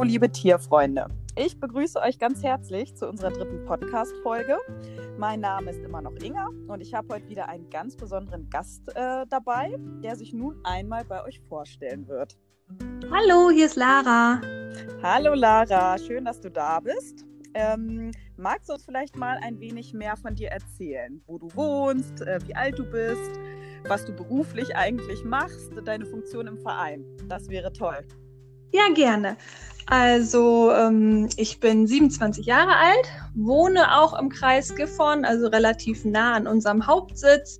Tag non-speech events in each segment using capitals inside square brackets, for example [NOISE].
Hallo, liebe Tierfreunde. Ich begrüße euch ganz herzlich zu unserer dritten Podcast-Folge. Mein Name ist immer noch Inga und ich habe heute wieder einen ganz besonderen Gast äh, dabei, der sich nun einmal bei euch vorstellen wird. Hallo, hier ist Lara. Hallo Lara, schön, dass du da bist. Ähm, magst du uns vielleicht mal ein wenig mehr von dir erzählen, wo du wohnst, äh, wie alt du bist, was du beruflich eigentlich machst, deine Funktion im Verein? Das wäre toll. Ja, gerne. Also ähm, ich bin 27 Jahre alt, wohne auch im Kreis Gifhorn, also relativ nah an unserem Hauptsitz.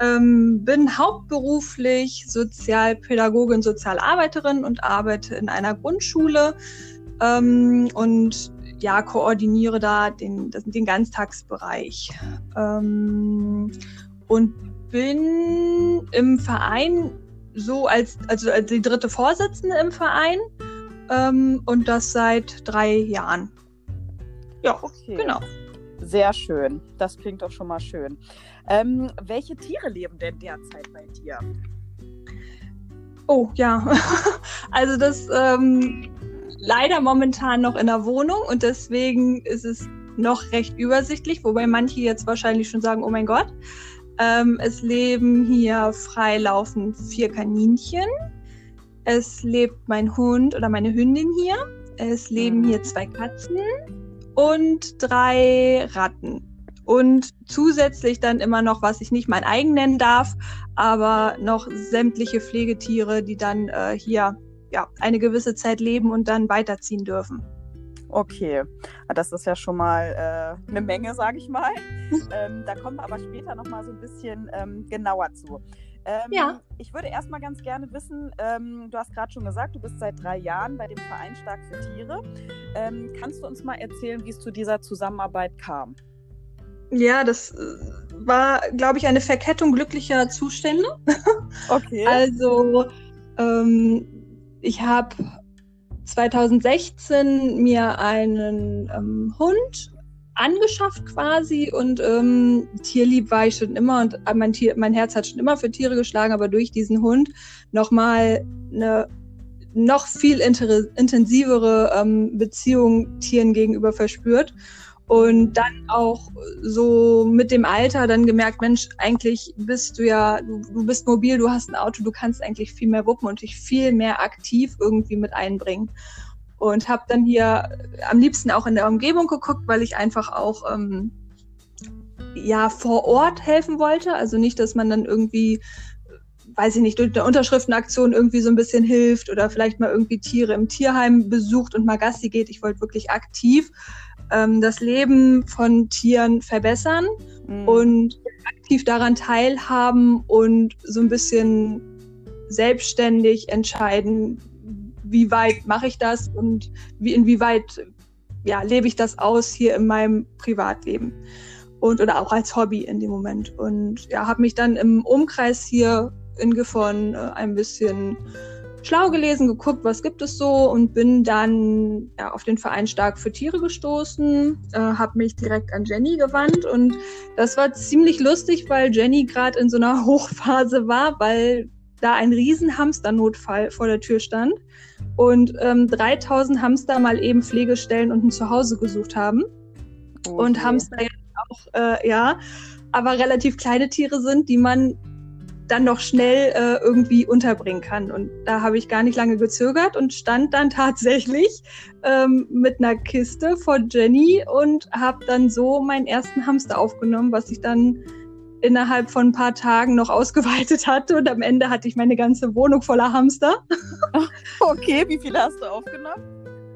Ähm, bin hauptberuflich Sozialpädagogin, Sozialarbeiterin und arbeite in einer Grundschule ähm, und ja, koordiniere da den, den Ganztagsbereich. Ähm, und bin im Verein so als, also als die dritte Vorsitzende im Verein ähm, und das seit drei Jahren. Ja, okay. genau. Sehr schön. Das klingt doch schon mal schön. Ähm, welche Tiere leben denn derzeit bei dir? Oh ja, [LAUGHS] also das ähm, leider momentan noch in der Wohnung und deswegen ist es noch recht übersichtlich, wobei manche jetzt wahrscheinlich schon sagen, oh mein Gott. Ähm, es leben hier freilaufend vier Kaninchen. Es lebt mein Hund oder meine Hündin hier. Es leben hier zwei Katzen und drei Ratten. Und zusätzlich dann immer noch, was ich nicht mein eigen nennen darf, aber noch sämtliche Pflegetiere, die dann äh, hier ja, eine gewisse Zeit leben und dann weiterziehen dürfen. Okay, das ist ja schon mal äh, eine Menge, sage ich mal. [LAUGHS] ähm, da kommen wir aber später noch mal so ein bisschen ähm, genauer zu. Ähm, ja. Ich würde erstmal ganz gerne wissen, ähm, du hast gerade schon gesagt, du bist seit drei Jahren bei dem Verein Stark für Tiere. Ähm, kannst du uns mal erzählen, wie es zu dieser Zusammenarbeit kam? Ja, das äh, war, glaube ich, eine Verkettung glücklicher Zustände. [LAUGHS] Okay. also, ähm, ich habe 2016 mir einen ähm, Hund angeschafft quasi und ähm, tierlieb war ich schon immer und äh, mein, Tier, mein Herz hat schon immer für Tiere geschlagen, aber durch diesen Hund nochmal eine noch viel intensivere ähm, Beziehung Tieren gegenüber verspürt und dann auch so mit dem Alter dann gemerkt, Mensch, eigentlich bist du ja, du, du bist mobil, du hast ein Auto, du kannst eigentlich viel mehr wuppen und dich viel mehr aktiv irgendwie mit einbringen. Und habe dann hier am liebsten auch in der Umgebung geguckt, weil ich einfach auch ähm, ja vor Ort helfen wollte. Also nicht, dass man dann irgendwie weiß ich nicht, durch eine Unterschriftenaktion irgendwie so ein bisschen hilft oder vielleicht mal irgendwie Tiere im Tierheim besucht und mal Gassi geht. Ich wollte wirklich aktiv ähm, das Leben von Tieren verbessern mhm. und aktiv daran teilhaben und so ein bisschen selbstständig entscheiden, wie weit mache ich das und wie inwieweit ja, lebe ich das aus hier in meinem Privatleben und oder auch als Hobby in dem Moment. Und ja, habe mich dann im Umkreis hier in Gifhorn äh, ein bisschen schlau gelesen, geguckt, was gibt es so und bin dann ja, auf den Verein Stark für Tiere gestoßen, äh, habe mich direkt an Jenny gewandt und das war ziemlich lustig, weil Jenny gerade in so einer [LAUGHS] Hochphase war, weil da ein riesen Hamsternotfall vor der Tür stand und ähm, 3000 Hamster mal eben Pflegestellen und ein Zuhause gesucht haben. Okay. Und Hamster jetzt auch, äh, ja, aber relativ kleine Tiere sind, die man dann noch schnell äh, irgendwie unterbringen kann. Und da habe ich gar nicht lange gezögert und stand dann [LAUGHS] tatsächlich ähm, mit einer Kiste vor Jenny und habe dann so meinen ersten Hamster aufgenommen, was ich dann innerhalb von ein paar Tagen noch ausgeweitet hatte. Und am Ende hatte ich meine ganze Wohnung voller Hamster. [LAUGHS] okay, wie viele hast du aufgenommen?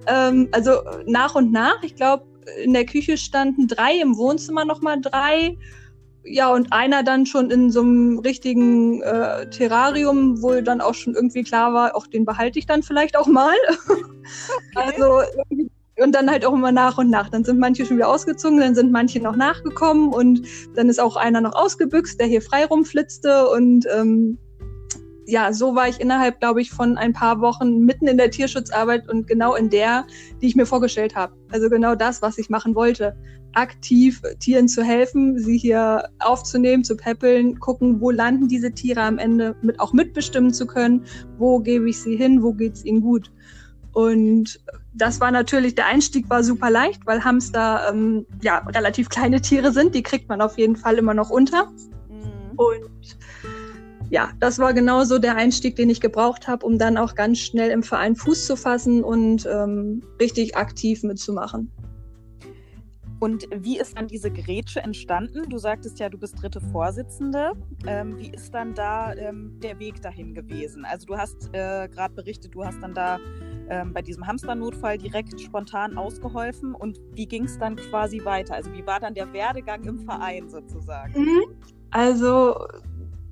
Ähm, also nach und nach. Ich glaube, in der Küche standen drei, im Wohnzimmer nochmal drei ja, und einer dann schon in so einem richtigen äh, Terrarium, wo dann auch schon irgendwie klar war, auch den behalte ich dann vielleicht auch mal. [LAUGHS] Okay. Also und dann halt auch immer nach und nach. Dann sind manche schon wieder ausgezogen, dann sind manche noch nachgekommen und dann ist auch einer noch ausgebüxt, der hier frei rumflitzte und ähm, ja, so war ich innerhalb, glaube ich, von ein paar Wochen mitten in der Tierschutzarbeit und genau in der, die ich mir vorgestellt habe. Also genau das, was ich machen wollte aktiv Tieren zu helfen, sie hier aufzunehmen, zu peppeln, gucken, wo landen diese Tiere am Ende, mit auch mitbestimmen zu können, wo gebe ich sie hin, wo geht es ihnen gut. Und das war natürlich, der Einstieg war super leicht, weil Hamster ähm, ja relativ kleine Tiere sind. Die kriegt man auf jeden Fall immer noch unter. Mhm. Und ja, das war genauso der Einstieg, den ich gebraucht habe, um dann auch ganz schnell im Verein Fuß zu fassen und ähm, richtig aktiv mitzumachen. Und wie ist dann diese Grätsche entstanden? Du sagtest ja, du bist dritte Vorsitzende. Ähm, wie ist dann da ähm, der Weg dahin gewesen? Also du hast äh, gerade berichtet, du hast dann da ähm, bei diesem Hamsternotfall direkt spontan ausgeholfen. Und wie ging es dann quasi weiter? Also wie war dann der Werdegang im Verein sozusagen? Mhm. Also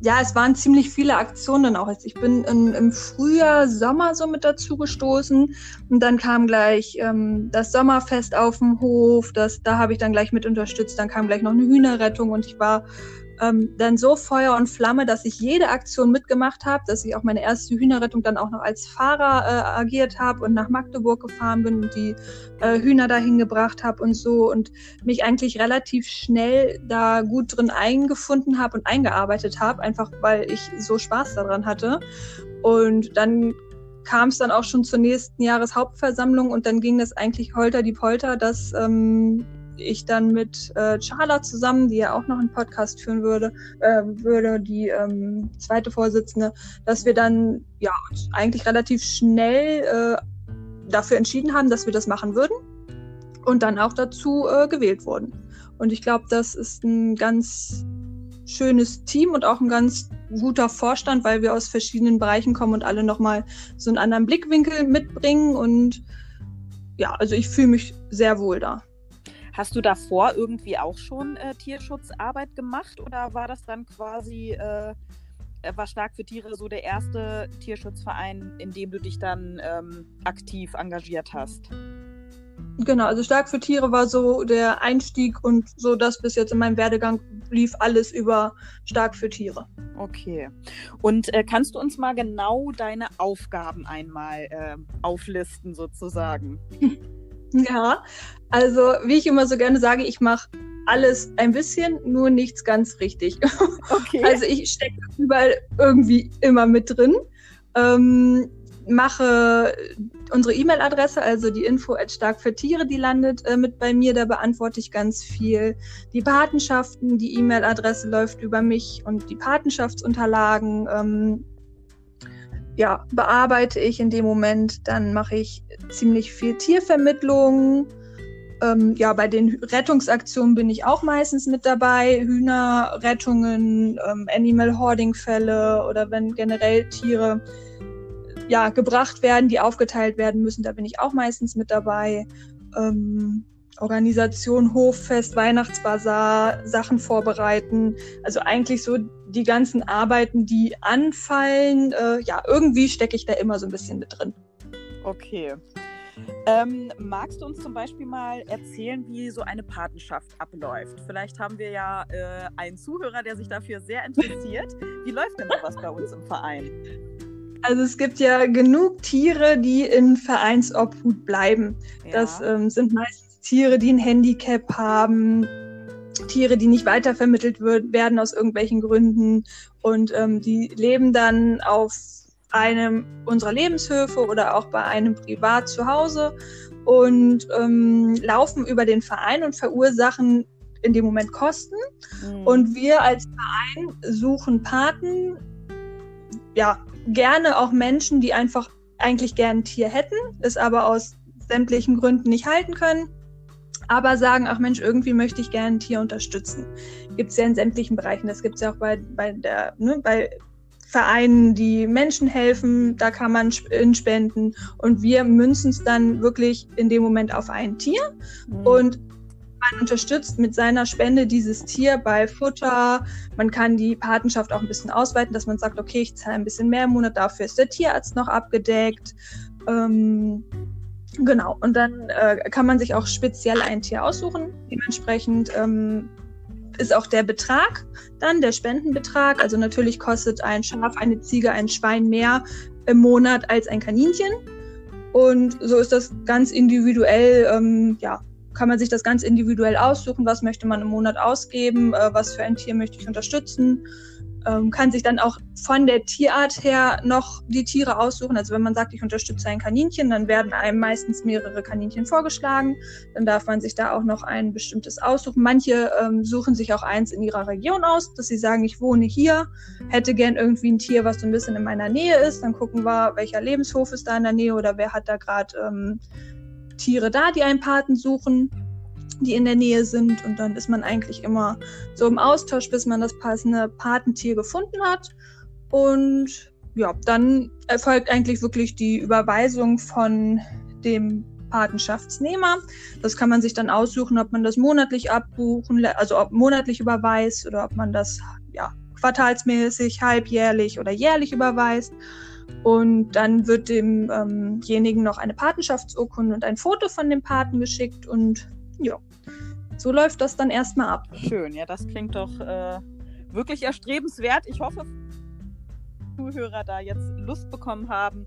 ja, es waren ziemlich viele Aktionen auch. Also ich bin in, im Frühjahr, Sommer so mit dazu gestoßen und dann kam gleich ähm, das Sommerfest auf dem Hof. Das, da habe ich dann gleich mit unterstützt. Dann kam gleich noch eine Hühnerrettung und ich war ähm, dann so Feuer und Flamme, dass ich jede Aktion mitgemacht habe, dass ich auch meine erste Hühnerrettung dann auch noch als Fahrer äh, agiert habe und nach Magdeburg gefahren bin und die äh, Hühner dahin gebracht habe und so und mich eigentlich relativ schnell da gut drin eingefunden habe und eingearbeitet habe, einfach weil ich so Spaß daran hatte. Und dann kam es dann auch schon zur nächsten Jahreshauptversammlung und dann ging das eigentlich holter die Polter, dass ähm, ich dann mit äh, Charla zusammen, die ja auch noch einen Podcast führen würde, äh, würde die ähm, zweite Vorsitzende, dass wir dann ja eigentlich relativ schnell äh, dafür entschieden haben, dass wir das machen würden und dann auch dazu äh, gewählt wurden. Und ich glaube, das ist ein ganz schönes Team und auch ein ganz guter Vorstand, weil wir aus verschiedenen Bereichen kommen und alle nochmal so einen anderen Blickwinkel mitbringen. Und ja, also ich fühle mich sehr wohl da. Hast du davor irgendwie auch schon äh, Tierschutzarbeit gemacht oder war das dann quasi, äh, äh, war Stark für Tiere so der erste Tierschutzverein, in dem du dich dann ähm, aktiv engagiert hast? Genau, also Stark für Tiere war so der Einstieg und so das bis jetzt in meinem Werdegang lief alles über Stark für Tiere. Okay. Und äh, kannst du uns mal genau deine Aufgaben einmal äh, auflisten sozusagen? [LAUGHS] [LAUGHS] Ja, also wie ich immer so gerne sage, ich mache alles ein bisschen, nur nichts ganz richtig. [LAUGHS] Okay. Also ich stecke überall irgendwie immer mit drin. Ähm, mache unsere E-Mail-Adresse, also die Info at stark für Tiere, die landet äh, mit bei mir, da beantworte ich ganz viel. Die Patenschaften, die E-Mail-Adresse läuft über mich und die Patenschaftsunterlagen. Ähm, ja, bearbeite ich in dem Moment. Dann mache ich ziemlich viel Tiervermittlung. Ähm, ja, bei den Rettungsaktionen bin ich auch meistens mit dabei. Hühnerrettungen, ähm, Animal Hoarding Fälle oder wenn generell Tiere ja, gebracht werden, die aufgeteilt werden müssen, da bin ich auch meistens mit dabei. Ähm, Organisation, Hoffest, Weihnachtsbazar, Sachen vorbereiten. Also eigentlich so die ganzen Arbeiten, die anfallen. Äh, ja, irgendwie stecke ich da immer so ein bisschen mit drin. Okay. Ähm, magst du uns zum Beispiel mal erzählen, wie so eine Patenschaft abläuft? Vielleicht haben wir ja äh, einen Zuhörer, der sich dafür sehr interessiert. Wie läuft denn sowas bei uns im Verein? Also es gibt ja genug Tiere, die in Vereinsobhut bleiben. Ja. Das ähm, sind meistens Tiere, die ein Handicap haben, Tiere, die nicht weitervermittelt wird, werden aus irgendwelchen Gründen und ähm, die leben dann auf einem unserer Lebenshöfe oder auch bei einem privat zu Hause und ähm, laufen über den Verein und verursachen in dem Moment Kosten. Mhm. Und wir als Verein suchen Paten, ja, gerne auch Menschen, die einfach eigentlich gern ein Tier hätten, es aber aus sämtlichen Gründen nicht halten können aber sagen, ach Mensch, irgendwie möchte ich gerne ein Tier unterstützen. Gibt es ja in sämtlichen Bereichen. Das gibt es ja auch bei, bei, der, ne, bei Vereinen, die Menschen helfen, da kann man spenden. Und wir münzen es dann wirklich in dem Moment auf ein Tier. Mhm. Und man unterstützt mit seiner Spende dieses Tier bei Futter. Man kann die Patenschaft auch ein bisschen ausweiten, dass man sagt, okay, ich zahle ein bisschen mehr im Monat, dafür ist der Tierarzt noch abgedeckt. Ähm, Genau, und dann äh, kann man sich auch speziell ein Tier aussuchen. Dementsprechend ähm, ist auch der Betrag dann, der Spendenbetrag. Also natürlich kostet ein Schaf, eine Ziege, ein Schwein mehr im Monat als ein Kaninchen. Und so ist das ganz individuell, ähm, ja, kann man sich das ganz individuell aussuchen, was möchte man im Monat ausgeben, äh, was für ein Tier möchte ich unterstützen. Ähm, kann sich dann auch von der Tierart her noch die Tiere aussuchen. Also wenn man sagt, ich unterstütze ein Kaninchen, dann werden einem meistens mehrere Kaninchen vorgeschlagen. Dann darf man sich da auch noch ein bestimmtes aussuchen. Manche ähm, suchen sich auch eins in ihrer Region aus, dass sie sagen, ich wohne hier, hätte gern irgendwie ein Tier, was so ein bisschen in meiner Nähe ist. Dann gucken wir, welcher Lebenshof ist da in der Nähe oder wer hat da gerade ähm, Tiere da, die einen Paten suchen die in der Nähe sind. Und dann ist man eigentlich immer so im Austausch, bis man das passende Patentier gefunden hat. Und ja, dann erfolgt eigentlich wirklich die Überweisung von dem Patenschaftsnehmer. Das kann man sich dann aussuchen, ob man das monatlich abbuchen, also ob monatlich überweist oder ob man das ja quartalsmäßig, halbjährlich oder jährlich überweist. Und dann wird demjenigen ähm noch eine Patenschaftsurkunde und ein Foto von dem Paten geschickt und ja, so läuft das dann erstmal ab. Schön, ja, das klingt doch äh, wirklich erstrebenswert. Ich hoffe, Zuhörer da jetzt Lust bekommen haben,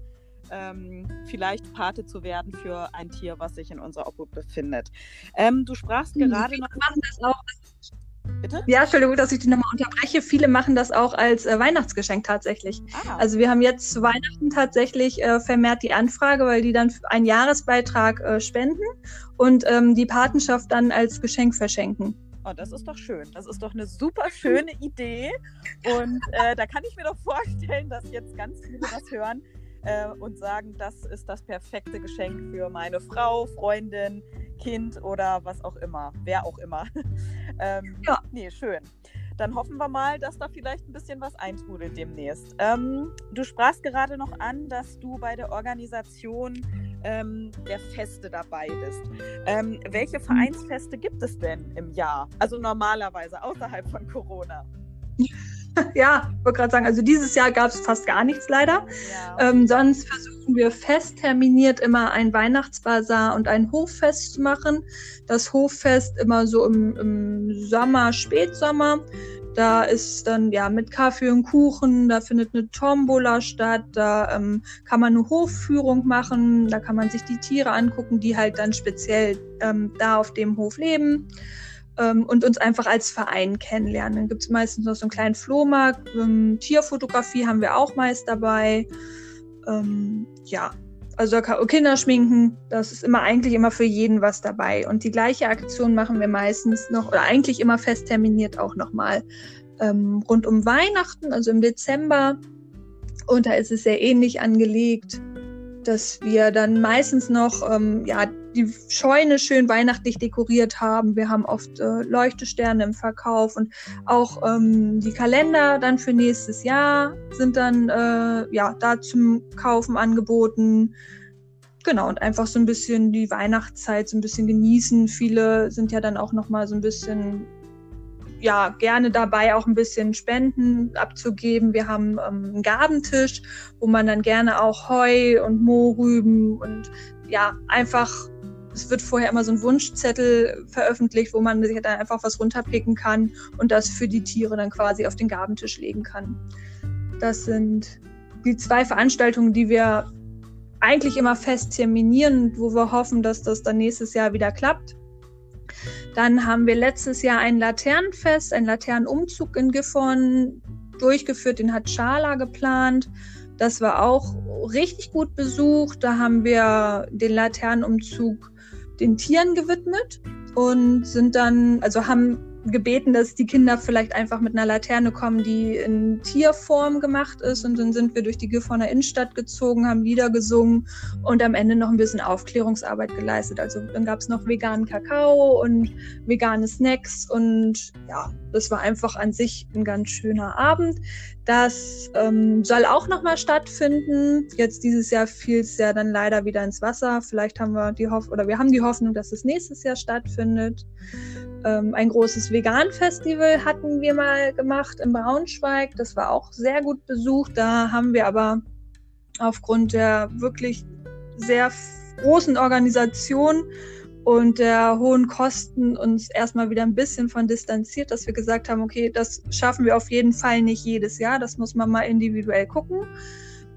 ähm, vielleicht Pate zu werden für ein Tier, was sich in unserer Obhut befindet. Ähm, du sprachst hm, gerade noch. Machen das auch Bitte? Ja, Entschuldigung, dass ich dich nochmal unterbreche. Viele machen das auch als äh, Weihnachtsgeschenk tatsächlich. Ah. Also wir haben jetzt zu Weihnachten tatsächlich äh, vermehrt die Anfrage, weil die dann einen Jahresbeitrag äh, spenden und ähm, die Patenschaft dann als Geschenk verschenken. Oh, das ist doch schön. Das ist doch eine super schöne Idee. Und äh, da kann ich mir doch vorstellen, dass jetzt ganz viele das hören äh, und sagen, das ist das perfekte Geschenk für meine Frau, Freundin, Kind oder was auch immer, wer auch immer. [LAUGHS] ähm, ja. Nee, schön. Dann hoffen wir mal, dass da vielleicht ein bisschen was eintrudelt demnächst. Ähm, du sprachst gerade noch an, dass du bei der Organisation ähm, der Feste dabei bist. Ähm, welche. Vereinsfeste gibt es denn im Jahr? Also normalerweise außerhalb von Corona. [LAUGHS] [LAUGHS] ja, ich wollte gerade sagen, also dieses Jahr gab es fast gar nichts leider. Ja. Ähm, sonst versuchen wir fest terminiert immer ein Weihnachtsbazar und ein Hoffest zu machen. Das Hoffest immer so im, im Sommer, Spätsommer. Da ist dann ja mit Kaffee und Kuchen, da findet eine Tombola statt, da ähm, kann man eine Hofführung machen, da kann man sich die Tiere angucken, die halt dann speziell ähm, da auf dem Hof leben ähm, und uns einfach als Verein kennenlernen. Dann gibt es meistens noch so einen kleinen Flohmarkt. Ähm, Tierfotografie haben wir auch meist dabei. Ähm, ja, also Kinder schminken, das ist immer eigentlich immer für jeden was dabei. Und die gleiche Aktion machen wir meistens noch, oder eigentlich immer fest terminiert auch nochmal ähm, rund um Weihnachten, also im Dezember. Und da ist es sehr ähnlich angelegt dass wir dann meistens noch ähm, ja, die Scheune schön weihnachtlich dekoriert haben. Wir haben oft äh, Leuchtesterne im Verkauf und auch ähm, die Kalender dann für nächstes Jahr sind dann äh, ja da zum Kaufen angeboten. Genau, und einfach so ein bisschen die Weihnachtszeit so ein bisschen genießen. Viele sind ja dann auch noch mal so ein bisschen ja, gerne dabei auch ein bisschen Spenden abzugeben. Wir haben ähm, einen Gabentisch, wo man dann gerne auch Heu und Mohrrüben und ja, einfach, es wird vorher immer so ein Wunschzettel veröffentlicht, wo man sich dann einfach was runterpicken kann und das für die Tiere dann quasi auf den Gabentisch legen kann. Das sind die zwei Veranstaltungen, die wir eigentlich immer fest terminieren, wo wir hoffen, dass das dann nächstes Jahr wieder klappt. Dann haben wir letztes Jahr ein Laternenfest, ein Laternenumzug in Gifhorn durchgeführt, den hat Schala geplant. Das war auch richtig gut besucht. Da haben wir den Laternenumzug den Tieren gewidmet und sind dann, also haben gebeten, dass die Kinder vielleicht einfach mit einer Laterne kommen, die in Tierform gemacht ist. Und dann sind wir durch die Gifhorner Innenstadt gezogen, haben Lieder gesungen und am Ende noch ein bisschen Aufklärungsarbeit geleistet. Also dann gab es noch veganen Kakao und vegane Snacks und ja, das war einfach an sich ein ganz schöner Abend. Das ähm, soll auch nochmal stattfinden. Jetzt dieses Jahr fiel es ja dann leider wieder ins Wasser. Vielleicht haben wir die Hoffnung, oder wir haben die Hoffnung, dass es nächstes Jahr stattfindet. Ähm, ein großes Vegan-Festival hatten wir mal gemacht in Braunschweig. Das war auch sehr gut besucht. Da haben wir aber aufgrund der wirklich sehr großen Organisation und der hohen Kosten uns erstmal wieder ein bisschen von distanziert, dass wir gesagt haben, okay, das schaffen wir auf jeden Fall nicht jedes Jahr. Das muss man mal individuell gucken.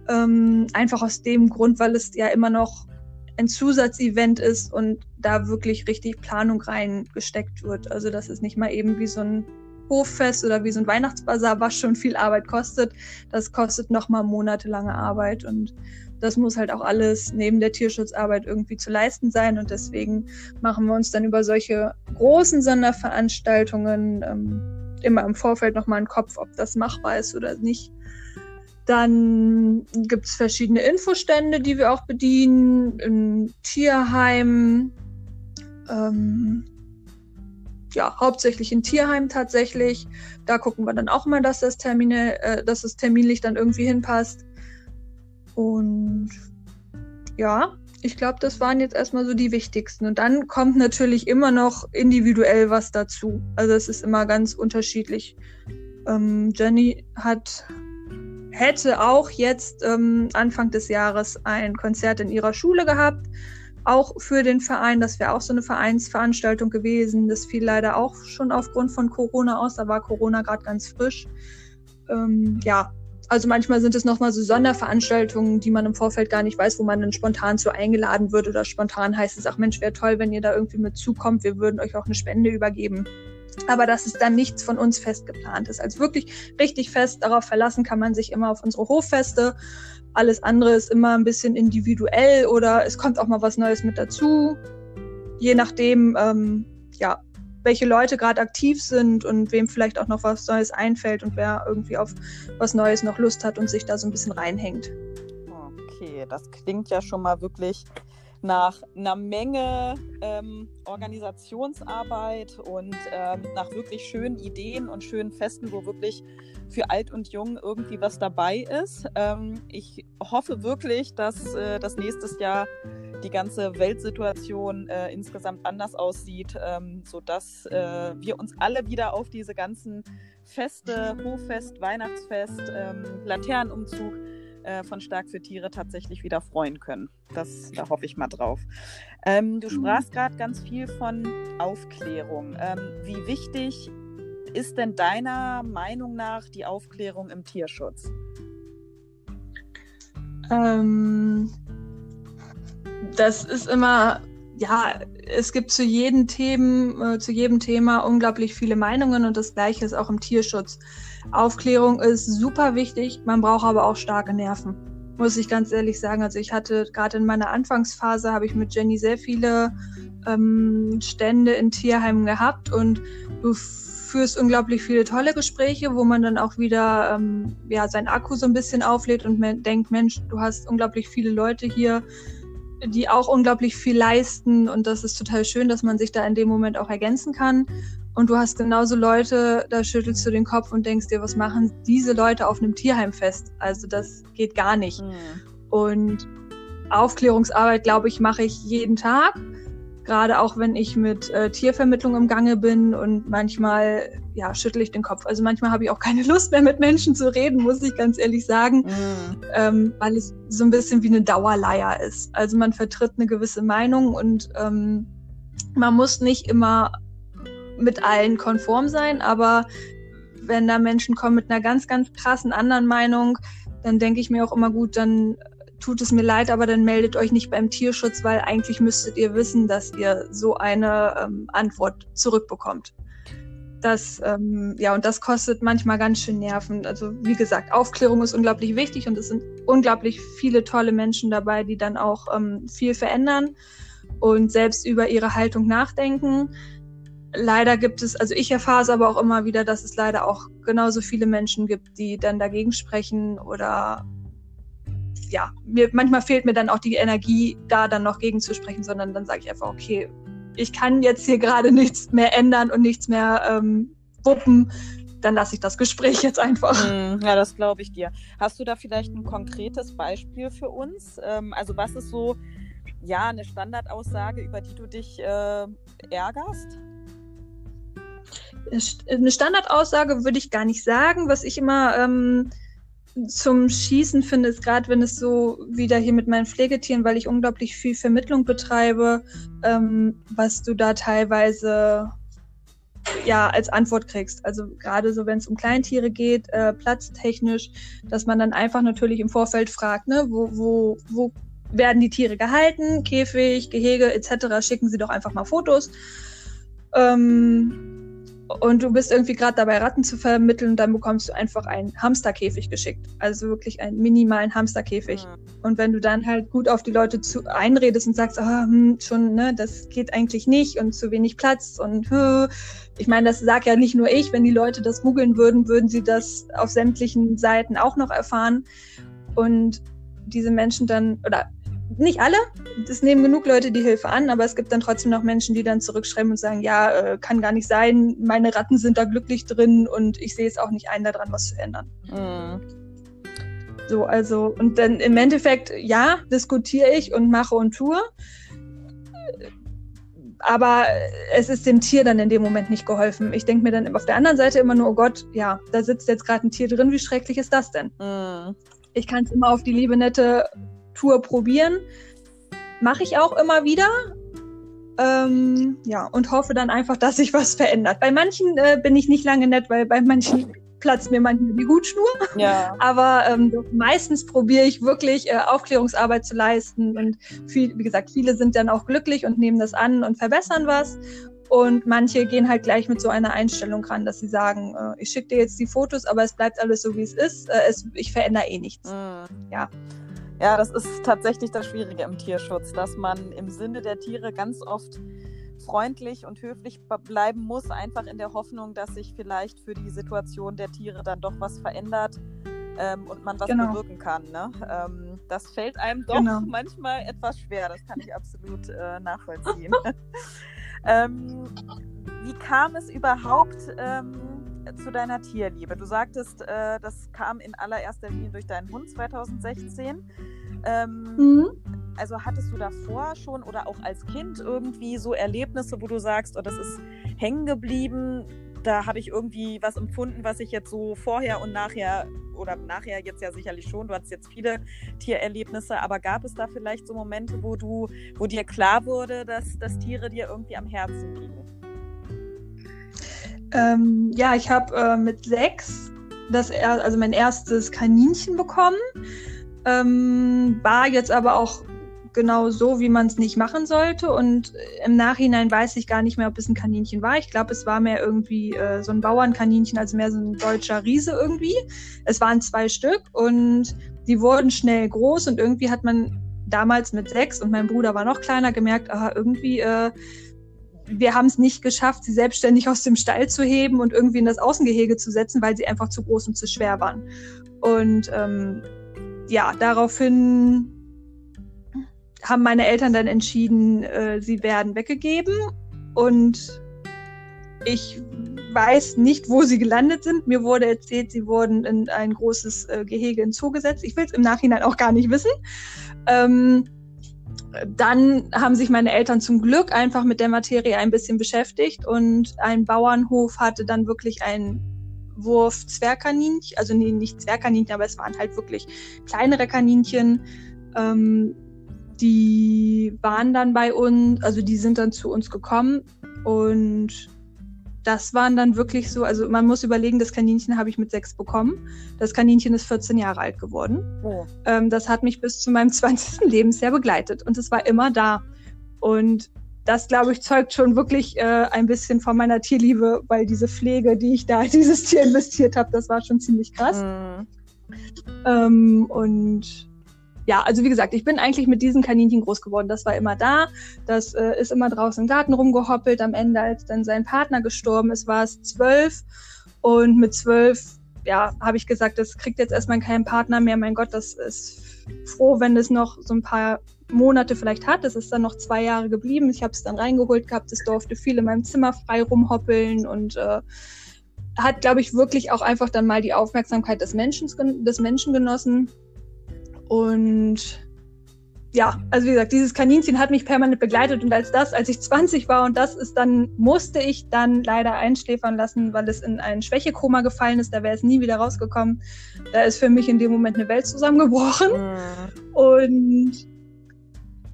Ähm, einfach aus dem Grund, weil es ja immer noch ein Zusatzevent ist und da wirklich richtig Planung reingesteckt wird. Also das ist nicht mal eben wie so ein Hoffest oder wie so ein Weihnachtsbazar, was schon viel Arbeit kostet, das kostet nochmal monatelange Arbeit und das muss halt auch alles neben der Tierschutzarbeit irgendwie zu leisten sein und deswegen machen wir uns dann über solche großen Sonderveranstaltungen ähm, immer im Vorfeld nochmal einen Kopf, ob das machbar ist oder nicht. Dann gibt es verschiedene Infostände, die wir auch bedienen, im Tierheim, ähm, ja, hauptsächlich in Tierheim tatsächlich. Da gucken wir dann auch mal, dass das, Termine, äh, dass das terminlich dann irgendwie hinpasst. Und ja, ich glaube, das waren jetzt erstmal so die wichtigsten. Und dann kommt natürlich immer noch individuell was dazu. Also es ist immer ganz unterschiedlich. Ähm, Jenny hat hätte auch jetzt ähm, Anfang des Jahres ein Konzert in ihrer Schule gehabt, auch für den Verein. Das wäre auch so eine Vereinsveranstaltung gewesen. Das fiel leider auch schon aufgrund von Corona aus. Da war Corona gerade ganz frisch. Ähm, ja, also manchmal sind es nochmal so Sonderveranstaltungen, die man im Vorfeld gar nicht weiß, wo man dann spontan so eingeladen wird oder spontan heißt es, ach Mensch, wäre toll, wenn ihr da irgendwie mit zukommt. Wir würden euch auch eine Spende übergeben aber dass es dann nichts von uns fest geplant ist. Also wirklich richtig fest darauf verlassen kann man sich immer auf unsere Hoffeste. Alles andere ist immer ein bisschen individuell oder es kommt auch mal was Neues mit dazu. Je nachdem, ähm, ja, welche Leute gerade aktiv sind und wem vielleicht auch noch was Neues einfällt und wer irgendwie auf was Neues noch Lust hat und sich da so ein bisschen reinhängt. Okay, das klingt ja schon mal wirklich nach einer Menge ähm, Organisationsarbeit und ähm, nach wirklich schönen Ideen und schönen Festen, wo wirklich für alt und jung irgendwie was dabei ist. Ähm, ich hoffe wirklich, dass äh, das nächstes Jahr die ganze Weltsituation äh, insgesamt anders aussieht, ähm, sodass äh, wir uns alle wieder auf diese ganzen Feste, Hoffest, Weihnachtsfest, ähm, Laternenumzug, äh, von Stark für Tiere tatsächlich wieder freuen können. Das, da hoffe ich mal drauf. Ähm, du sprachst gerade ganz viel von Aufklärung. Ähm, wie wichtig ist denn deiner Meinung nach die Aufklärung im Tierschutz? Ähm, das ist immer, ja, es gibt zu jedem Themen, äh, zu jedem Thema unglaublich viele Meinungen und das gleiche ist auch im Tierschutz. Aufklärung ist super wichtig, man braucht aber auch starke Nerven, muss ich ganz ehrlich sagen. Also ich hatte gerade in meiner Anfangsphase, habe ich mit Jenny sehr viele ähm, Stände in Tierheimen gehabt und du führst unglaublich viele tolle Gespräche, wo man dann auch wieder ähm, ja, sein Akku so ein bisschen auflädt und man denkt, Mensch, du hast unglaublich viele Leute hier, die auch unglaublich viel leisten und das ist total schön, dass man sich da in dem Moment auch ergänzen kann. Und du hast genauso Leute, da schüttelst du den Kopf und denkst dir, was machen diese Leute auf einem Tierheim fest? Also das geht gar nicht. Mhm. Und Aufklärungsarbeit, glaube ich, mache ich jeden Tag. Gerade auch wenn ich mit äh, Tiervermittlung im Gange bin und manchmal ja, schüttel ich den Kopf. Also manchmal habe ich auch keine [LAUGHS] Lust mehr mit Menschen zu reden, muss ich ganz ehrlich sagen, mhm. ähm, weil es so ein bisschen wie eine Dauerleier ist. Also man vertritt eine gewisse Meinung und ähm, man muss nicht immer mit allen konform sein, aber wenn da Menschen kommen mit einer ganz, ganz krassen anderen Meinung, dann denke ich mir auch immer gut, dann tut es mir leid, aber dann meldet euch nicht beim Tierschutz, weil eigentlich müsstet ihr wissen, dass ihr so eine ähm, Antwort zurückbekommt. Das, ähm, ja, und das kostet manchmal ganz schön Nerven. Also, wie gesagt, Aufklärung ist unglaublich wichtig und es sind unglaublich viele tolle Menschen dabei, die dann auch ähm, viel verändern und selbst über ihre Haltung nachdenken leider gibt es, also ich erfahre es aber auch immer wieder, dass es leider auch genauso viele Menschen gibt, die dann dagegen sprechen oder ja, mir, manchmal fehlt mir dann auch die Energie, da dann noch gegenzusprechen, sondern dann sage ich einfach, okay, ich kann jetzt hier gerade nichts mehr ändern und nichts mehr ähm, wuppen, dann lasse ich das Gespräch jetzt einfach. Mm, ja, das glaube ich dir. Hast du da vielleicht ein konkretes Beispiel für uns? Ähm, also was ist so, ja, eine Standardaussage, über die du dich äh, ärgerst? eine Standardaussage würde ich gar nicht sagen. Was ich immer ähm, zum Schießen finde, ist gerade, wenn es so wieder hier mit meinen Pflegetieren, weil ich unglaublich viel Vermittlung betreibe, ähm, was du da teilweise ja als Antwort kriegst. Also gerade so, wenn es um Kleintiere geht, äh, platztechnisch, dass man dann einfach natürlich im Vorfeld fragt, ne, wo, wo, wo werden die Tiere gehalten, Käfig, Gehege etc. Schicken Sie doch einfach mal Fotos. Ähm, und du bist irgendwie gerade dabei, Ratten zu vermitteln und dann bekommst du einfach einen Hamsterkäfig geschickt. Also wirklich einen minimalen Hamsterkäfig. Mhm. Und wenn du dann halt gut auf die Leute zu einredest und sagst, oh, hm, schon, ne, das geht eigentlich nicht und zu wenig Platz und huh. ich meine, das sag ja nicht nur ich, wenn die Leute das googeln würden, würden sie das auf sämtlichen Seiten auch noch erfahren. Und diese Menschen dann, oder nicht alle, es nehmen genug Leute die Hilfe an, aber es gibt dann trotzdem noch Menschen, die dann zurückschreiben und sagen, ja, äh, kann gar nicht sein, meine Ratten sind da glücklich drin und ich sehe es auch nicht ein, daran was zu ändern. Mhm. So, also, und dann im Endeffekt, ja, diskutiere ich und mache und tue. Aber es ist dem Tier dann in dem Moment nicht geholfen. Ich denke mir dann auf der anderen Seite immer nur, oh Gott, ja, da sitzt jetzt gerade ein Tier drin, wie schrecklich ist das denn? Mhm. Ich kann es immer auf die liebe, nette Tour probieren. Mache ich auch immer wieder. Ähm, ja, und hoffe dann einfach, dass sich was verändert. Bei manchen äh, bin ich nicht lange nett, weil bei manchen [LAUGHS] platzt mir manchmal die Hutschnur. Ja. Aber ähm, meistens probiere ich wirklich äh, Aufklärungsarbeit zu leisten. Und viel, wie gesagt, viele sind dann auch glücklich und nehmen das an und verbessern was. Und manche gehen halt gleich mit so einer Einstellung ran, dass sie sagen, äh, ich schicke dir jetzt die Fotos, aber es bleibt alles so, wie es ist. Äh, es, ich verändere eh nichts. Mhm. Ja. Ja, das ist tatsächlich das Schwierige im Tierschutz, dass man im Sinne der Tiere ganz oft freundlich und höflich bleiben muss, einfach in der Hoffnung, dass sich vielleicht für die Situation der Tiere dann doch was verändert ähm, und man was genau. bewirken kann. Ne? Ähm, das fällt einem doch genau. [LAUGHS] manchmal etwas schwer, das kann ich absolut äh, nachvollziehen. [LAUGHS] ähm, wie kam es überhaupt ähm, zu deiner Tierliebe? Du sagtest, äh, das kam in allererster Linie durch deinen Hund 2016. Ähm, mhm. Also hattest du davor schon oder auch als Kind irgendwie so Erlebnisse, wo du sagst, oh, das ist hängen geblieben, da habe ich irgendwie was empfunden, was ich jetzt so vorher und nachher oder nachher jetzt ja sicherlich schon, du hattest jetzt viele Tiererlebnisse, aber gab es da vielleicht so Momente, wo du, wo dir klar wurde, dass, dass Tiere dir irgendwie am Herzen liegen? Ähm, ja, ich habe äh, mit sechs das er, also mein erstes Kaninchen bekommen. Ähm, war jetzt aber auch genau so, wie man es nicht machen sollte. Und im Nachhinein weiß ich gar nicht mehr, ob es ein Kaninchen war. Ich glaube, es war mehr irgendwie äh, so ein Bauernkaninchen, also mehr so ein deutscher Riese irgendwie. Es waren zwei Stück und die wurden schnell groß und irgendwie hat man damals mit sechs und mein Bruder war noch kleiner gemerkt, aha, irgendwie äh, wir haben es nicht geschafft, sie selbstständig aus dem Stall zu heben und irgendwie in das Außengehege zu setzen, weil sie einfach zu groß und zu schwer waren. Und ähm, ja, daraufhin haben meine Eltern dann entschieden, äh, sie werden weggegeben. Und ich weiß nicht, wo sie gelandet sind. Mir wurde erzählt, sie wurden in ein großes äh, Gehege in Zoo gesetzt. Ich will es im Nachhinein auch gar nicht wissen. Ähm, dann haben sich meine Eltern zum Glück einfach mit der Materie ein bisschen beschäftigt und ein Bauernhof hatte dann wirklich ein Wurf Zwergkaninchen, also nee, nicht Zwergkaninchen, aber es waren halt wirklich kleinere Kaninchen. Ähm, die waren dann bei uns, also die sind dann zu uns gekommen und das waren dann wirklich so, also man muss überlegen, das Kaninchen habe ich mit sechs bekommen. Das Kaninchen ist 14 Jahre alt geworden. Oh. Ähm, das hat mich bis zu meinem [LAUGHS] 20. Lebensjahr begleitet und es war immer da. Und das, glaube ich, zeugt schon wirklich äh, ein bisschen von meiner Tierliebe, weil diese Pflege, die ich da in dieses Tier investiert habe, das war schon ziemlich krass. Mhm. Ähm, und ja, also wie gesagt, ich bin eigentlich mit diesen Kaninchen groß geworden. Das war immer da. Das äh, ist immer draußen im Garten rumgehoppelt. Am Ende, als dann sein Partner gestorben ist, war es zwölf. Und mit zwölf, ja, habe ich gesagt, das kriegt jetzt erstmal keinen Partner mehr. Mein Gott, das ist froh, wenn es noch so ein paar Monate vielleicht hat. Es ist dann noch zwei Jahre geblieben. Ich habe es dann reingeholt gehabt. Es durfte viel in meinem Zimmer frei rumhoppeln und äh, hat, glaube ich, wirklich auch einfach dann mal die Aufmerksamkeit des Menschen, des Menschen genossen. Und ja, also wie gesagt, dieses Kaninchen hat mich permanent begleitet und als das, als ich 20 war und das ist dann, musste ich dann leider einschläfern lassen, weil es in ein Schwächekoma gefallen ist, da wäre es nie wieder rausgekommen. Da ist für mich in dem Moment eine Welt zusammengebrochen. Mhm. Und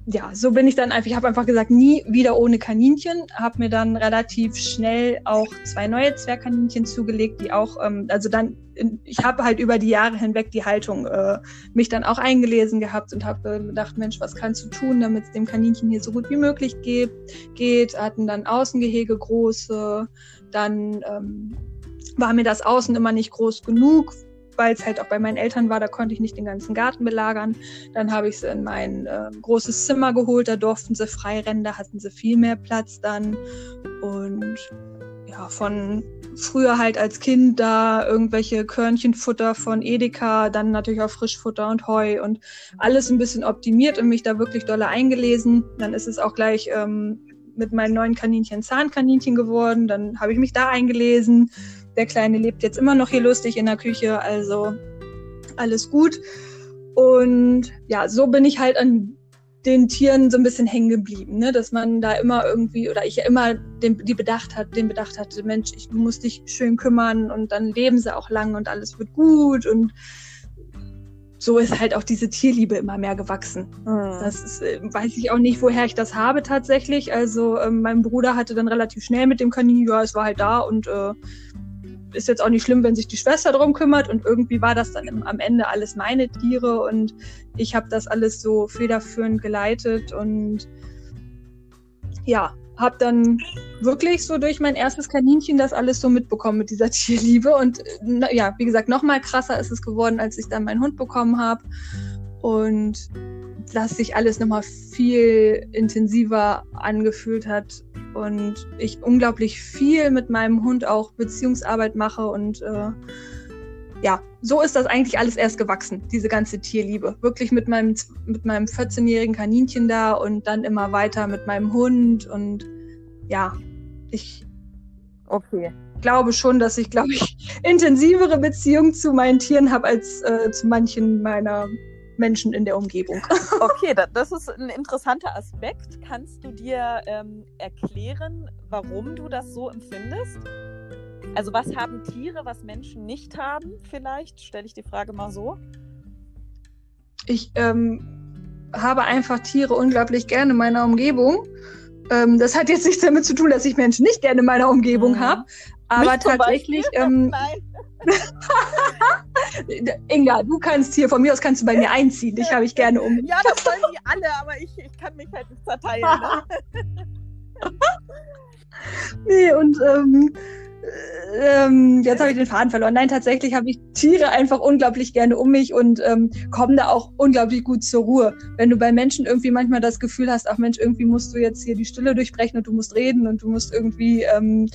ja, so bin ich dann einfach, ich habe einfach gesagt, nie wieder ohne Kaninchen, habe mir dann relativ schnell auch zwei neue Zwergkaninchen zugelegt, die auch, ähm, also dann, ich habe halt über die Jahre hinweg die Haltung äh, mich dann auch eingelesen gehabt und habe gedacht, Mensch, was kannst du tun, damit es dem Kaninchen hier so gut wie möglich geht, geht, hatten dann Außengehege große, dann ähm, war mir das Außen immer nicht groß genug, weil es halt auch bei meinen Eltern war, da konnte ich nicht den ganzen Garten belagern. Dann habe ich sie in mein äh, großes Zimmer geholt, da durften sie frei rennen, da hatten sie viel mehr Platz dann. Und ja, von früher halt als Kind da irgendwelche Körnchenfutter von Edeka, dann natürlich auch Frischfutter und Heu und alles ein bisschen optimiert und mich da wirklich dolle eingelesen. Dann ist es auch gleich ähm, mit meinen neuen Kaninchen Zahnkaninchen geworden. Dann habe ich mich da eingelesen der Kleine lebt jetzt immer noch hier lustig in der Küche, also alles gut. Und ja, so bin ich halt an den Tieren so ein bisschen hängen geblieben, ne? dass man da immer irgendwie oder ich ja immer den, die Bedacht hat, den Bedacht hatte, Mensch, ich muss dich schön kümmern und dann leben sie auch lang und alles wird gut und so ist halt auch diese Tierliebe immer mehr gewachsen. Mhm. Das ist, äh, weiß ich auch nicht, woher ich das habe tatsächlich. Also ähm, mein Bruder hatte dann relativ schnell mit dem Kaninchen, ja, es war halt da und äh, ist jetzt auch nicht schlimm, wenn sich die Schwester darum kümmert. Und irgendwie war das dann am Ende alles meine Tiere und ich habe das alles so federführend geleitet und ja, habe dann wirklich so durch mein erstes Kaninchen das alles so mitbekommen mit dieser [LAUGHS] Tierliebe. Und na, ja, wie gesagt, noch mal krasser ist es geworden, als ich dann meinen Hund bekommen habe. Und dass sich alles nochmal viel intensiver angefühlt hat und ich unglaublich viel mit meinem Hund auch Beziehungsarbeit mache und äh, ja, so ist das eigentlich alles erst gewachsen, diese ganze Tierliebe. Wirklich mit meinem, mit meinem 14-jährigen Kaninchen da und dann immer weiter mit meinem Hund und ja, ich okay. glaube schon, dass ich, glaube ich, [LAUGHS] intensivere Beziehungen zu meinen Tieren habe als äh, zu manchen meiner Menschen in der Umgebung. Okay, das ist ein interessanter Aspekt. Kannst du dir ähm, erklären, warum du das so empfindest? Also was haben Tiere, was Menschen nicht haben? Vielleicht stelle ich die Frage mal so. Ich ähm, habe einfach Tiere unglaublich gerne in meiner Umgebung. Ähm, das hat jetzt nichts damit zu tun, dass ich Menschen nicht gerne in meiner Umgebung mhm. habe. Aber tatsächlich. Ähm, [LAUGHS] Nein. [LAUGHS] Inga, du kannst hier, von mir aus kannst du bei mir einziehen. Dich habe ich gerne um. Ja, das wollen die alle, aber ich, ich kann mich halt nicht zerteilen. Ne? [LAUGHS] nee, und ähm, ähm, jetzt habe ich den Faden verloren. Nein, tatsächlich habe ich Tiere einfach unglaublich gerne um mich und ähm, komme da auch unglaublich gut zur Ruhe. Wenn du bei Menschen irgendwie manchmal das Gefühl hast, ach Mensch, irgendwie musst du jetzt hier die Stille durchbrechen und du musst reden und du musst irgendwie ähm, äh,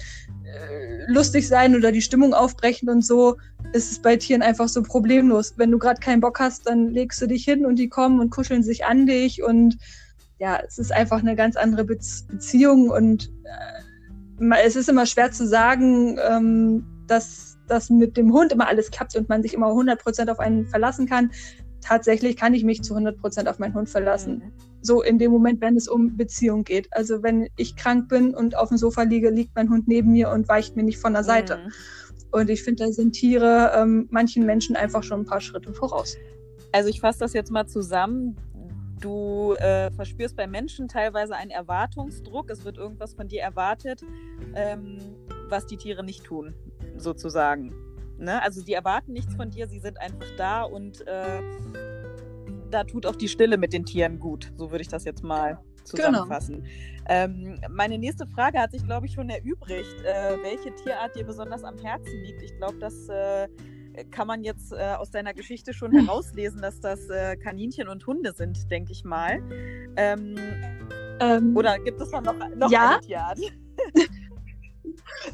lustig sein oder die Stimmung aufbrechen und so, ist es bei Tieren einfach so problemlos. Wenn du gerade keinen Bock hast, dann legst du dich hin und die kommen und kuscheln sich an dich und ja, es ist einfach eine ganz andere Be Beziehung und äh, es ist immer schwer zu sagen, ähm, dass das mit dem Hund immer alles klappt und man sich immer 100% auf einen verlassen kann. Tatsächlich kann ich mich zu 100% auf meinen Hund verlassen. Mhm so in dem Moment, wenn es um Beziehung geht. Also wenn ich krank bin und auf dem Sofa liege, liegt mein Hund neben mir und weicht mir nicht von der Seite. Mhm. Und ich finde, da sind Tiere ähm, manchen Menschen einfach schon ein paar Schritte voraus. Also ich fasse das jetzt mal zusammen. Du äh, verspürst bei Menschen teilweise einen Erwartungsdruck. Es wird irgendwas von dir erwartet, ähm, was die Tiere nicht tun, sozusagen. Ne? Also die erwarten nichts von dir, sie sind einfach da und äh, da tut auch die Stille mit den Tieren gut. So würde ich das jetzt mal zusammenfassen. Genau. Ähm, meine nächste Frage hat sich, glaube ich, schon erübrigt, äh, welche Tierart dir besonders am Herzen liegt. Ich glaube, das äh, kann man jetzt äh, aus deiner Geschichte schon hm. herauslesen, dass das äh, Kaninchen und Hunde sind, denke ich mal. Ähm, ähm, oder gibt es noch, noch ja. eine Tierart? [LAUGHS]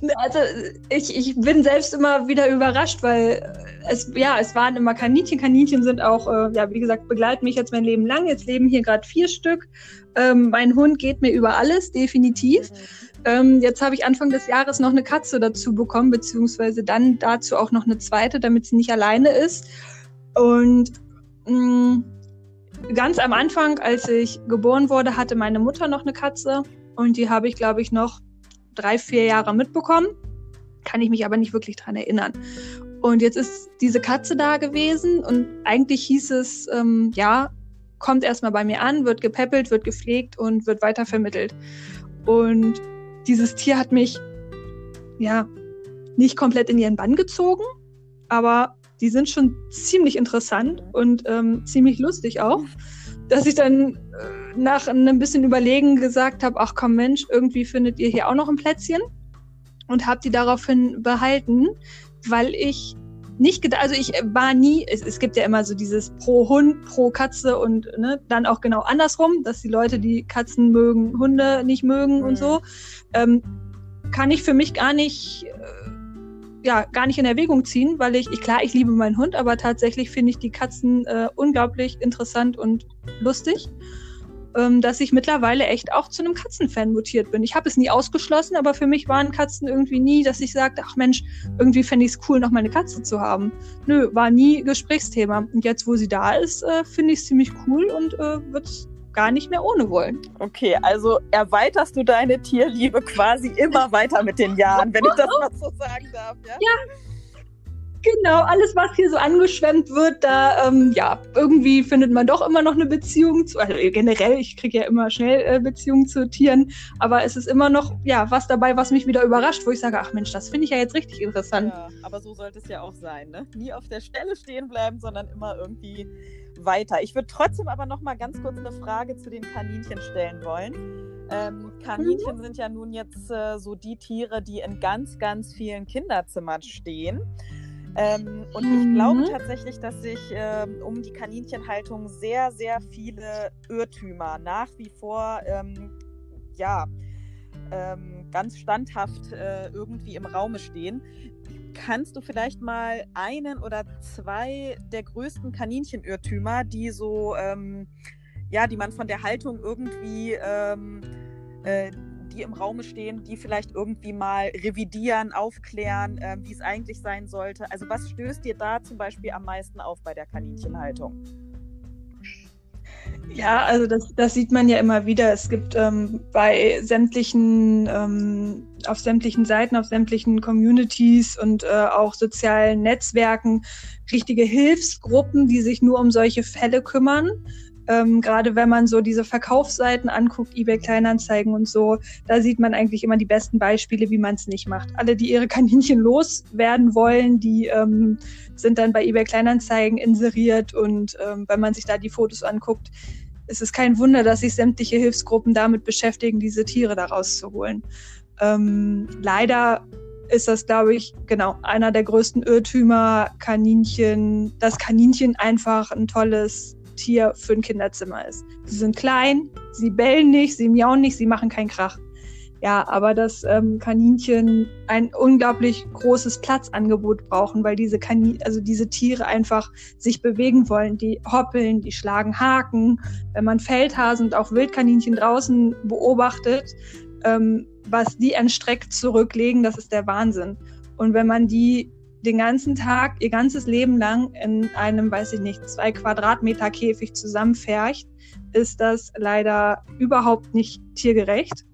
[LAUGHS] Also ich, ich bin selbst immer wieder überrascht, weil es, ja, es waren immer Kaninchen. Kaninchen sind auch, äh, ja, wie gesagt, begleiten mich jetzt mein Leben lang. Jetzt leben hier gerade vier Stück. Ähm, mein Hund geht mir über alles, definitiv. Ähm, jetzt habe ich Anfang des Jahres noch eine Katze dazu bekommen, beziehungsweise dann dazu auch noch eine zweite, damit sie nicht alleine ist. Und mh, mm, ganz am Anfang, als ich geboren wurde, hatte meine Mutter noch eine Katze. Und die habe ich, glaube ich, noch drei, vier Jahre mitbekommen, kann ich mich aber nicht wirklich dran erinnern. Und jetzt ist diese Katze da gewesen und eigentlich hieß es, ähm, ja, kommt erstmal bei mir an, wird gepäppelt, wird gepflegt und wird weiter vermittelt. Und dieses Tier hat mich, ja, nicht komplett in ihren Bann gezogen, aber die sind schon ziemlich interessant und ähm, ziemlich lustig auch, dass ich dann äh, nach einem bisschen Überlegen gesagt habe, ach komm Mensch, irgendwie findet ihr hier auch noch ein Plätzchen und habe die daraufhin behalten, weil ich nicht gedacht, also ich war nie, es, es gibt ja immer so dieses pro Hund, pro Katze und ne, dann auch genau andersrum, dass die Leute, die Katzen mögen, Hunde nicht mögen mhm. und so. Ähm, kann ich für mich gar nicht, äh, ja, gar nicht in Erwägung ziehen, weil ich, ich klar, ich liebe meinen Hund, aber tatsächlich finde ich die Katzen äh, unglaublich interessant und lustig ähm, dass ich mittlerweile echt auch zu einem Katzenfan mutiert bin. Ich habe es nie ausgeschlossen, aber für mich waren Katzen irgendwie nie, dass ich sagte, ach Mensch, irgendwie fände ich es cool, noch mal eine Katze zu haben. Nö, war nie Gesprächsthema. Und jetzt, wo sie da ist, äh, finde ich es ziemlich cool und äh, wird gar nicht mehr ohne wollen. Okay, also erweiterst du deine Tierliebe quasi immer weiter mit den Jahren, wenn ich das mal so sagen darf. Ja, ja Genau, alles, was hier so angeschwemmt wird, da, ähm, ja, irgendwie findet man doch immer noch eine Beziehung zu, also generell, ich kriege ja immer schnell äh, Beziehungen zu Tieren, aber es ist immer noch, ja, was dabei, was mich wieder überrascht, wo ich sage, ach Mensch, das finde ich ja jetzt richtig interessant. Ja, aber so sollte es ja auch sein, ne? Nie auf der Stelle stehen bleiben, sondern immer irgendwie weiter. Ich würde trotzdem aber noch mal ganz kurz eine Frage zu den Kaninchen stellen wollen. Ähm, Kaninchen mhm. sind ja nun jetzt äh, so die Tiere, die in ganz, ganz vielen Kinderzimmern stehen. Ähm, und mhm. ich glaube tatsächlich, dass sich ähm, um die Kaninchenhaltung sehr, sehr viele Irrtümer nach wie vor ähm, ja, ähm, ganz standhaft äh, irgendwie im Raume stehen. Kannst du vielleicht mal einen oder zwei der größten Kaninchenirrtümer, die so, ähm, ja, die man von der Haltung irgendwie ähm, äh, die im Raume stehen, die vielleicht irgendwie mal revidieren, aufklären, äh, wie es eigentlich sein sollte? Also was stößt dir da zum Beispiel am meisten auf bei der Kaninchenhaltung? Ja, also das, das sieht man ja immer wieder. Es gibt ähm, bei sämtlichen, ähm, auf sämtlichen Seiten, auf sämtlichen Communities und äh, auch sozialen Netzwerken richtige Hilfsgruppen, die sich nur um solche Fälle kümmern. Ähm, Gerade wenn man so diese Verkaufsseiten anguckt, eBay Kleinanzeigen und so, da sieht man eigentlich immer die besten Beispiele, wie man es nicht macht. Alle, die ihre [LAUGHS] Kaninchen loswerden wollen, die ähm, sind dann bei eBay Kleinanzeigen inseriert und ähm, wenn man sich da die Fotos anguckt, ist es kein Wunder, dass sich sämtliche Hilfsgruppen damit beschäftigen, diese Tiere da rauszuholen. Ähm, leider ist das, glaube ich, genau einer der größten Irrtümer, Kaninchen, dass Kaninchen einfach ein tolles Tier für ein Kinderzimmer ist. Sie sind klein, sie bellen nicht, sie miauen nicht, sie machen keinen Krach. Ja, aber dass ähm, Kaninchen ein unglaublich großes Platzangebot brauchen, weil diese Kanin also diese Tiere einfach sich bewegen wollen. Die hoppeln, die schlagen Haken. Wenn man Feldhasen und auch Wildkaninchen draußen beobachtet, ähm, was die entstreckt zurücklegen, das ist der Wahnsinn. Und wenn man die den ganzen Tag, ihr ganzes Leben lang in einem, weiß ich nicht, zwei Quadratmeter Käfig zusammenfercht, ist das leider überhaupt nicht tiergerecht.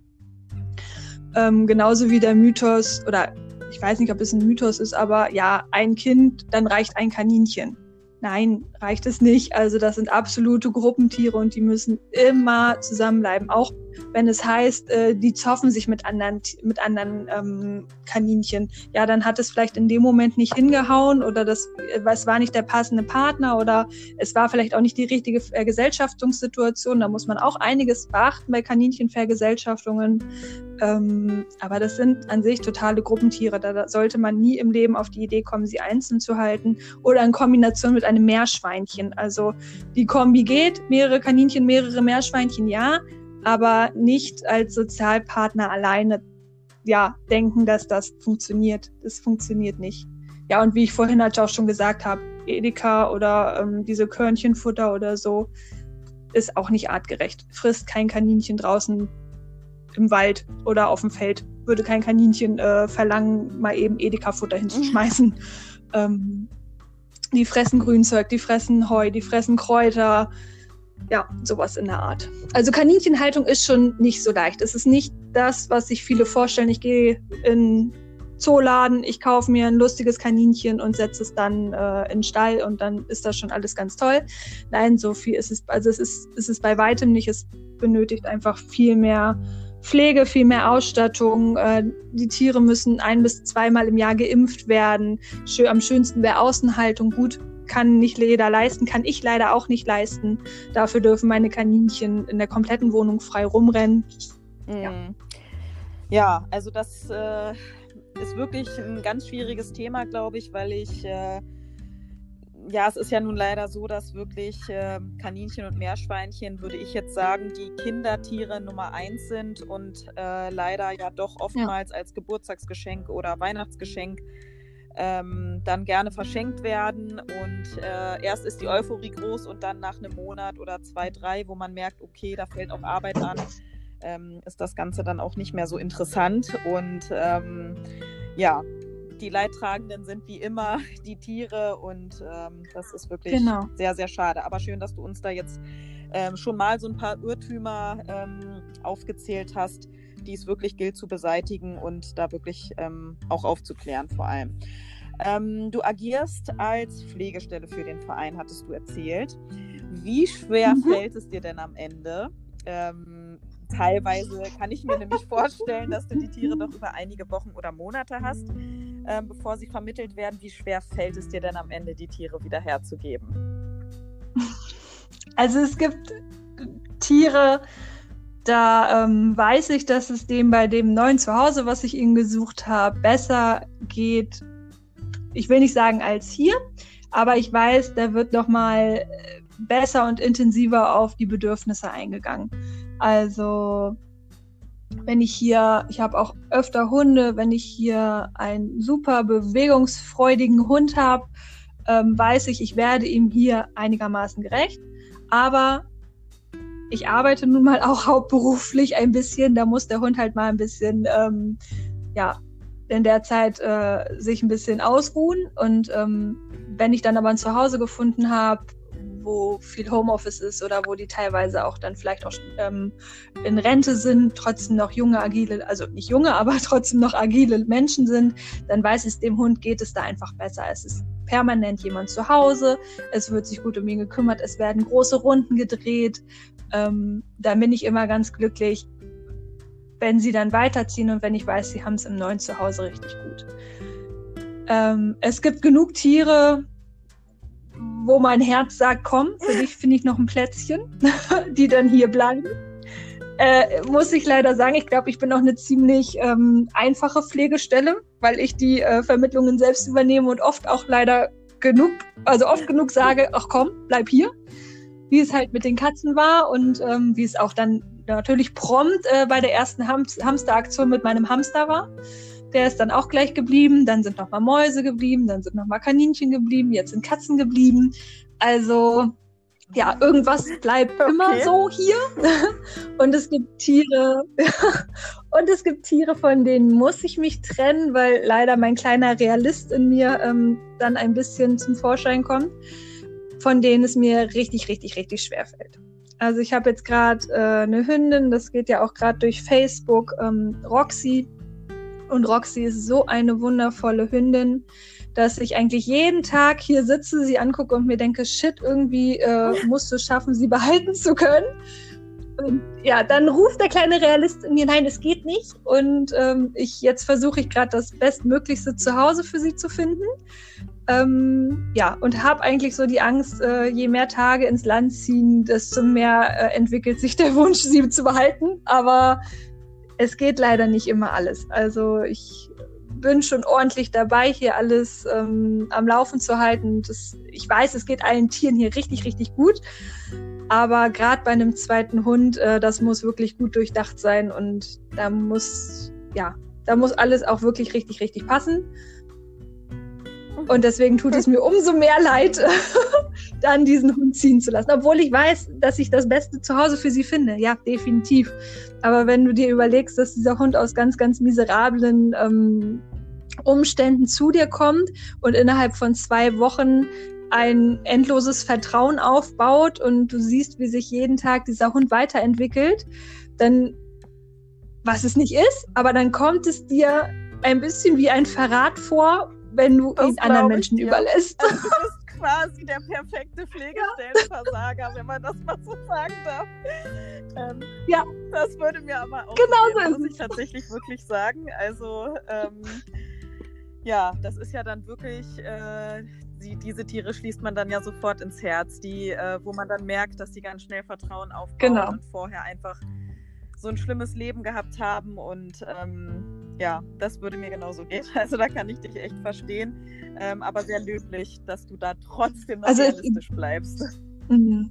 Ähm, genauso wie der Mythos, oder ich weiß nicht, ob es ein Mythos ist, aber ja, ein Kind, dann reicht ein Kaninchen. Nein, reicht es nicht. Also das sind absolute Gruppentiere und die müssen immer zusammenbleiben. Auch wenn es heißt, äh, die zoffen sich mit anderen, mit anderen ähm, Kaninchen. Ja, dann hat es vielleicht in dem Moment nicht hingehauen oder das, äh, es war nicht der passende Partner oder es war vielleicht auch nicht die richtige Vergesellschaftungssituation. Da muss man auch einiges beachten bei Kaninchenvergesellschaftungen. Ähm, aber das sind an sich totale Gruppentiere. Da sollte man nie im Leben auf die Idee kommen, sie einzeln zu halten oder in Kombination mit einem Meerschweinchen. Also die Kombi geht, mehrere Kaninchen, mehrere Meerschweinchen, ja aber nicht als Sozialpartner alleine ja, denken, dass das funktioniert. Das funktioniert nicht. Ja, und wie ich vorhin halt auch schon gesagt habe, Edeka oder ähm, diese Körnchenfutter oder so ist auch nicht artgerecht. Frisst kein Kaninchen draußen im Wald oder auf dem Feld. Würde kein Kaninchen äh, verlangen, mal eben Edeka-Futter hinzuschmeißen. Mhm. [LAUGHS] Ähm, die fressen Grünzeug, die fressen Heu, die fressen Kräuter, ja, sowas in der Art. Also Kaninchenhaltung ist schon nicht so leicht. Es ist nicht das, was sich viele vorstellen. Ich gehe in Zooladen, ich kaufe mir ein lustiges Kaninchen und setze es dann äh, in den Stall und dann ist das schon alles ganz toll. Nein, so viel ist es, also es ist, es ist bei weitem nicht, es benötigt einfach viel mehr Pflege, viel mehr Ausstattung. Äh, die Tiere müssen ein bis zweimal im Jahr geimpft werden. Schön, am schönsten wäre Außenhaltung. Gut, kann nicht jeder leisten, kann ich leider auch nicht leisten. Dafür dürfen meine Kaninchen in der kompletten Wohnung frei rumrennen. Mhm. Ja. ja. also das äh, ist wirklich ein ganz schwieriges Thema, glaube ich, weil ich äh, ja, es ist ja nun leider so, dass wirklich äh, Kaninchen und Meerschweinchen, würde ich jetzt sagen, die Kindertiere Nummer eins sind und äh, leider ja doch oftmals ja. als Geburtstagsgeschenk oder Weihnachtsgeschenk ähm, dann gerne verschenkt werden. Und äh, erst ist die Euphorie groß und dann nach einem Monat oder zwei, drei, wo man merkt, okay, da fällt auch Arbeit an, ähm, ist das Ganze dann auch nicht mehr so interessant. Und ähm, ja, die Leidtragenden sind wie immer [LAUGHS] die Tiere und ähm, das ist wirklich genau. sehr, sehr schade. Aber schön, dass du uns da jetzt ähm, schon mal so ein paar Irrtümer ähm, aufgezählt hast, die es wirklich gilt zu beseitigen und da wirklich ähm, auch aufzuklären vor allem. Ähm, du agierst als Pflegestelle für den Verein, hattest du erzählt. Wie schwer mhm. fällt es dir denn am Ende? Ähm, teilweise kann ich mir nämlich vorstellen, dass du die Tiere doch über einige Wochen oder Monate hast, äh, bevor sie vermittelt werden. Wie schwer fällt es dir denn am Ende, die Tiere wieder herzugeben? Also es gibt Tiere, da ähm, weiß ich, dass es dem bei dem neuen Zuhause, was ich ihnen gesucht habe, besser geht. Ich will nicht sagen als hier, aber ich weiß, da wird noch mal äh, besser und intensiver auf die Bedürfnisse eingegangen. Also wenn ich hier, ich habe auch öfter Hunde, wenn ich hier einen super bewegungsfreudigen Hund habe, ähm, weiß ich, ich werde ihm hier einigermaßen gerecht. Aber ich arbeite nun mal auch hauptberuflich ein bisschen, da muss der Hund halt mal ein bisschen, ähm, ja, in der Zeit äh, sich ein bisschen ausruhen. Und ähm, wenn ich dann aber ein Zuhause gefunden habe, wo viel Homeoffice ist oder wo die teilweise auch dann vielleicht auch ähm, in Rente sind, trotzdem noch junge, agile, also nicht junge, aber [LAUGHS] trotzdem noch agile Menschen sind, dann weiß ich, dem Hund geht es da einfach besser. Es ist permanent jemand zu Hause, es wird sich gut um ihn gekümmert, es werden große Runden gedreht. Ähm, da bin ich immer ganz glücklich, wenn sie dann weiterziehen und wenn ich weiß, sie haben es im neuen Zuhause richtig gut. Ähm, es gibt genug Tiere, wo mein Herz sagt, komm, für dich finde ich noch ein Plätzchen, [LAUGHS] die dann hier bleiben. Äh, muss ich leider sagen, ich glaube, ich bin auch eine ziemlich ähm, einfache Pflegestelle, weil ich die äh, Vermittlungen selbst übernehme und oft auch leider genug, also oft genug sage, ach komm, bleib hier. Wie es halt mit den Katzen war und ähm, wie es auch dann natürlich prompt äh, bei der ersten Ham Hamsteraktion mit meinem Hamster war. Der ist dann auch gleich geblieben. Dann sind noch mal Mäuse geblieben, dann sind noch mal Kaninchen geblieben, jetzt sind Katzen geblieben. Also ja, irgendwas bleibt [LAUGHS] okay. immer so hier. [LAUGHS] Und es gibt Tiere, [LAUGHS] und es gibt Tiere, von denen muss ich mich trennen, weil leider mein kleiner Realist in mir ähm, dann ein bisschen zum Vorschein kommt, von denen es mir richtig, richtig, richtig schwer fällt. Also ich habe jetzt gerade äh, eine Hündin, das geht ja auch gerade durch Facebook, ähm, Roxy, und Roxy ist so eine wundervolle Hündin, dass ich eigentlich jeden Tag hier sitze, sie angucke und mir denke, shit, irgendwie äh, [LAUGHS] musst du schaffen, sie behalten zu können. Und ja, dann ruft der kleine Realist in mir, nein, es geht nicht. Und ähm, ich jetzt versuche ich gerade das Bestmöglichste zu Hause für sie zu finden. Ähm, ja, und habe eigentlich so die Angst, äh, je mehr Tage ins Land ziehen, desto mehr äh, entwickelt sich der Wunsch, sie zu behalten. Aber es geht leider nicht immer alles. Also ich bin schon ordentlich dabei, hier alles ähm, am Laufen zu halten. Das, ich weiß, es geht allen Tieren hier richtig, richtig gut. Aber gerade bei einem zweiten Hund, äh, das muss wirklich gut durchdacht sein und da muss, ja, da muss alles auch wirklich richtig, richtig passen. Und deswegen tut es [LAUGHS] mir umso mehr leid, [LAUGHS] dann diesen Hund ziehen zu lassen. Obwohl ich weiß, dass ich das Beste zu Hause für sie finde. Ja, definitiv. Aber wenn du dir überlegst, dass dieser Hund aus ganz, ganz miserablen ähm, Umständen zu dir kommt und innerhalb von zwei Wochen ein endloses Vertrauen aufbaut und du siehst, wie sich jeden Tag dieser Hund weiterentwickelt, dann, was es nicht ist, aber dann kommt es dir ein bisschen wie ein Verrat vor, wenn du das ihn anderen Menschen ich, überlässt. Also, du [LAUGHS] bist quasi der perfekte Pflegestellenversager, wenn man das mal so sagen darf. Ähm, ja. Das würde mir aber auch genau so muss ich tatsächlich wirklich sagen. Also ähm, ja, das ist ja dann wirklich, äh, die, diese Tiere schließt man dann ja sofort ins Herz, die, äh, wo man dann merkt, dass die ganz schnell Vertrauen aufbauen genau. und vorher einfach so ein schlimmes Leben gehabt haben und ähm, ja, das würde mir genauso gehen. [LAUGHS] Also da kann ich dich echt verstehen, ähm, aber sehr löblich, dass du da trotzdem noch also realistisch ich, bleibst. Mhm.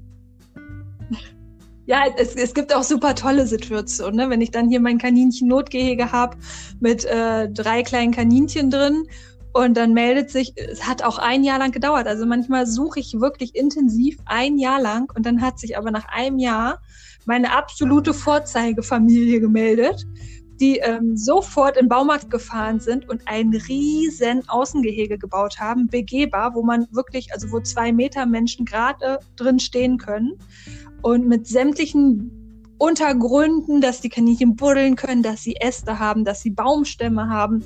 Ja, es, es gibt auch super tolle Situationen, ne? wenn ich dann hier mein Kaninchen-Notgehege habe mit äh, drei kleinen Kaninchen drin und dann meldet sich, es hat auch ein Jahr lang gedauert. Also manchmal suche ich wirklich intensiv ein Jahr lang und dann hat sich aber nach einem Jahr meine absolute Vorzeigefamilie gemeldet, die ähm, sofort in den Baumarkt gefahren sind und ein riesen Außengehege gebaut haben, begehbar, wo man wirklich, also wo zwei Meter Menschen gerade drin stehen können und mit sämtlichen Untergründen, dass die Kaninchen buddeln können, dass sie Äste haben, dass sie Baumstämme haben.